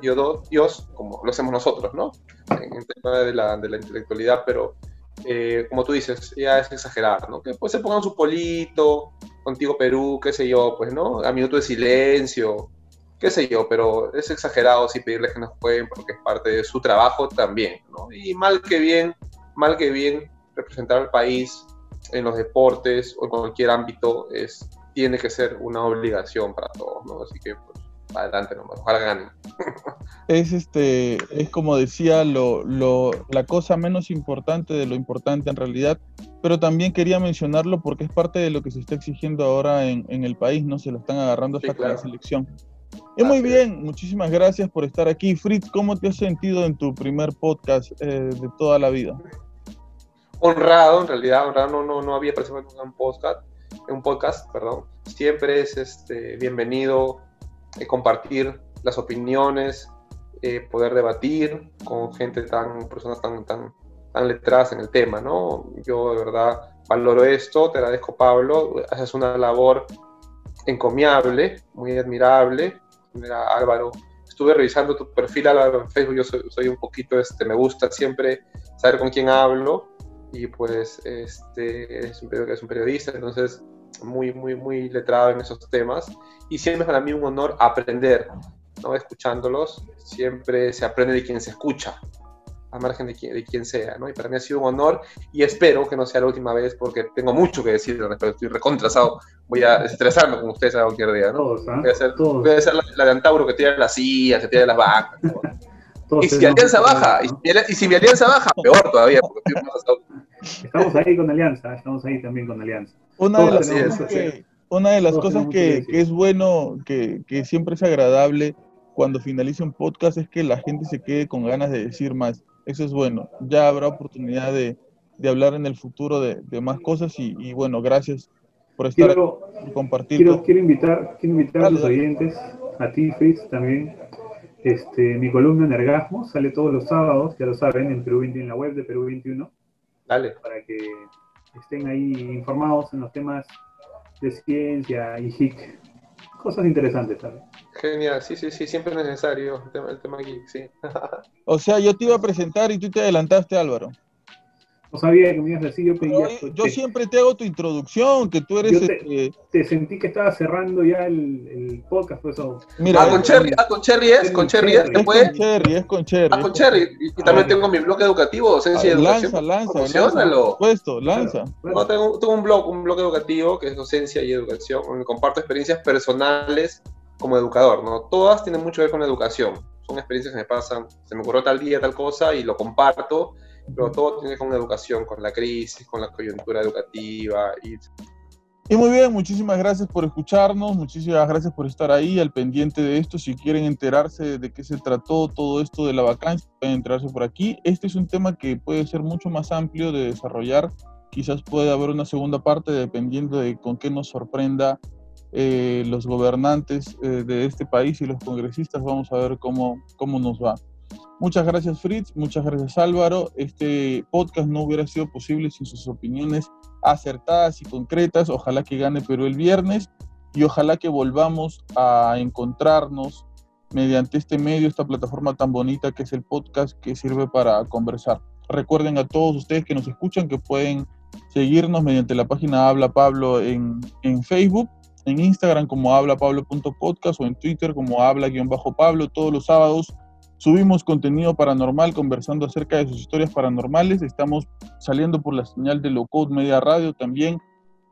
dio, Dios, como lo hacemos nosotros, ¿no? En el tema de la, intelectualidad, pero eh, como tú dices, ya es exagerar, ¿no? Que pues se pongan su polito, contigo Perú, qué sé yo, pues, ¿no? A minuto de silencio, qué sé yo, pero es exagerado si pedirles que nos jueguen porque es parte de su trabajo también. Y mal que bien, mal que bien, representar al país en los deportes o en cualquier ámbito es, tiene que ser una obligación para todos, ¿no? Así que, pues, adelante nomás, ojalá ganen. Es este, es como decía, lo, lo, la cosa menos importante de lo importante en realidad, pero también quería mencionarlo porque es parte de lo que se está exigiendo ahora en, en el país, ¿no? Se lo están agarrando hasta con la selección. Y muy bien, muchísimas gracias por estar aquí. Fritz, ¿cómo te has sentido en tu primer podcast eh, de toda la vida? Honrado, en realidad, honrado, no, no, no había participado en un podcast, en un podcast, perdón. Siempre es este, bienvenido eh, compartir las opiniones, eh, poder debatir con gente tan, personas tan, tan, tan letradas en el tema, ¿no? Yo de verdad valoro esto, te agradezco Pablo, haces una labor encomiable, muy admirable. Mira, Álvaro, estuve revisando tu perfil en Facebook, yo soy, un poquito, este, me gusta siempre saber con quién hablo y pues este, es, un, es un periodista, entonces muy, muy, muy letrado en esos temas y siempre para mí un honor aprender, ¿no? Escuchándolos, siempre se aprende de quien se escucha, a margen de quien, de quien sea, ¿no? Y para mí ha sido un honor y espero que no sea la última vez porque tengo mucho que decir, estoy recontrasado, voy a estresarme con ustedes a cualquier día, ¿no? ¿ah? voy, a hacer, voy a hacer la, de Antauro que tira las sillas, que tira las vacas, y si mi alianza baja, y, si mi alianza baja, peor todavía, porque estoy más Estamos ahí con Alianza, estamos ahí también con Alianza. Una de las cosas que, una de las cosas que, es bueno, que, siempre es agradable cuando finaliza un podcast es que la gente se quede con ganas de decir más. Eso es bueno. Ya habrá oportunidad de, hablar en el futuro de, más cosas y, bueno, gracias por estar quiero, compartir. Quiero, quiero, invitar, quiero invitar a los oyentes, a ti, Fritz, también. Este, mi columna Energasmo sale todos los sábados, ya lo saben, en, Perú en la web de Perú 21 para que estén ahí informados en los temas de ciencia y HIC. Cosas interesantes también. Genial, sí, sí, sí, siempre es necesario el tema, el sí. o sea, yo te iba a presentar y tú te adelantaste, Álvaro. No sabía que me ibas a decir, yo pedía... yo siempre te hago tu introducción, que tú eres... Te, este, te, sentí que estaba cerrando ya el, el podcast, por eso... Mira, ah, con Cherry, ah, con Cherry es, con Cherry es, es con Cherry, es con Cherry. Ah, con Cherry, y, también tengo mi blog educativo, docencia y educación. Lanza, lanza, lanza, puesto, lanza. No, tengo, tengo, un blog, un blog educativo, que es docencia y educación, donde comparto experiencias personales como educador, ¿no? Todas tienen mucho que ver con la educación. Son experiencias que me pasan, se me ocurrió tal día, tal cosa, y lo comparto, pero todo tiene con educación, con la crisis, con la coyuntura educativa. Y... y muy bien, muchísimas gracias por escucharnos, muchísimas gracias por estar ahí al pendiente de esto. Si quieren enterarse de qué se trató todo esto de la vacancia, pueden enterarse por aquí. Este es un tema que puede ser mucho más amplio de desarrollar. Quizás puede haber una segunda parte dependiendo de con qué nos sorprenda eh, los gobernantes eh, de este país y los congresistas. Vamos a ver cómo, cómo nos va. Muchas gracias Fritz, muchas gracias Álvaro. Este podcast no hubiera sido posible sin sus opiniones acertadas y concretas. Ojalá que gane Perú el viernes y ojalá que volvamos a encontrarnos mediante este medio, esta plataforma tan bonita que es el podcast que sirve para conversar. Recuerden a todos ustedes que nos escuchan que pueden seguirnos mediante la página Habla Pablo en, en Facebook en Instagram como hablapablo.podcast o en Twitter como habla-pablo. Todos los sábados subimos contenido paranormal conversando acerca de sus historias paranormales. Estamos saliendo por la señal de Low Code Media Radio también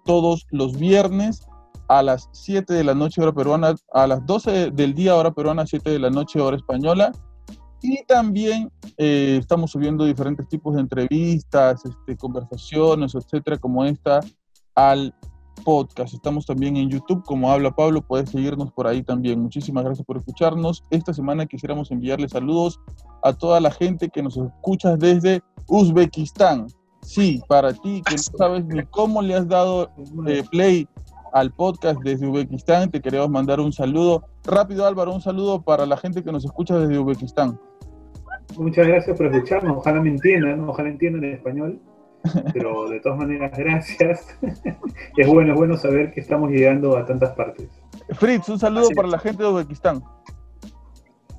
todos los viernes a las 7 de la noche hora peruana, a las 12 del día hora peruana, 7 de la noche hora española. Y también eh, estamos subiendo diferentes tipos de entrevistas, este, conversaciones, etcétera, como esta, al podcast. Estamos también en YouTube, como habla Pablo, puedes seguirnos por ahí también. Muchísimas gracias por escucharnos. Esta semana quisiéramos enviarle saludos a toda la gente que nos escucha desde Uzbekistán. Sí, para ti que no sabes ni cómo le has dado eh, play al podcast desde Uzbekistán, te queremos mandar un saludo. Rápido Álvaro, un saludo para la gente que nos escucha desde Uzbekistán. Muchas gracias por escucharnos, ojalá me entiendan, ojalá entiendan en español. Pero de todas maneras, gracias. es bueno, es bueno saber que estamos llegando a tantas partes. Fritz, un saludo para la gente de Uzbekistán.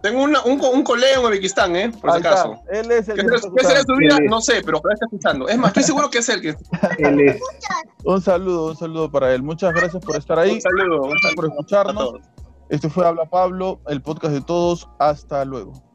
Tengo un, un, colega en Uzbekistán, ¿eh? Por si acaso. Él es el ¿Qué, será su vida? No sé, pero está escuchando. Es más, estoy seguro que es él que él es. Un saludo, un saludo para él. Muchas gracias por estar ahí. Un saludo. Gracias por escucharnos. Este fue Habla Pablo, el podcast de todos. Hasta luego.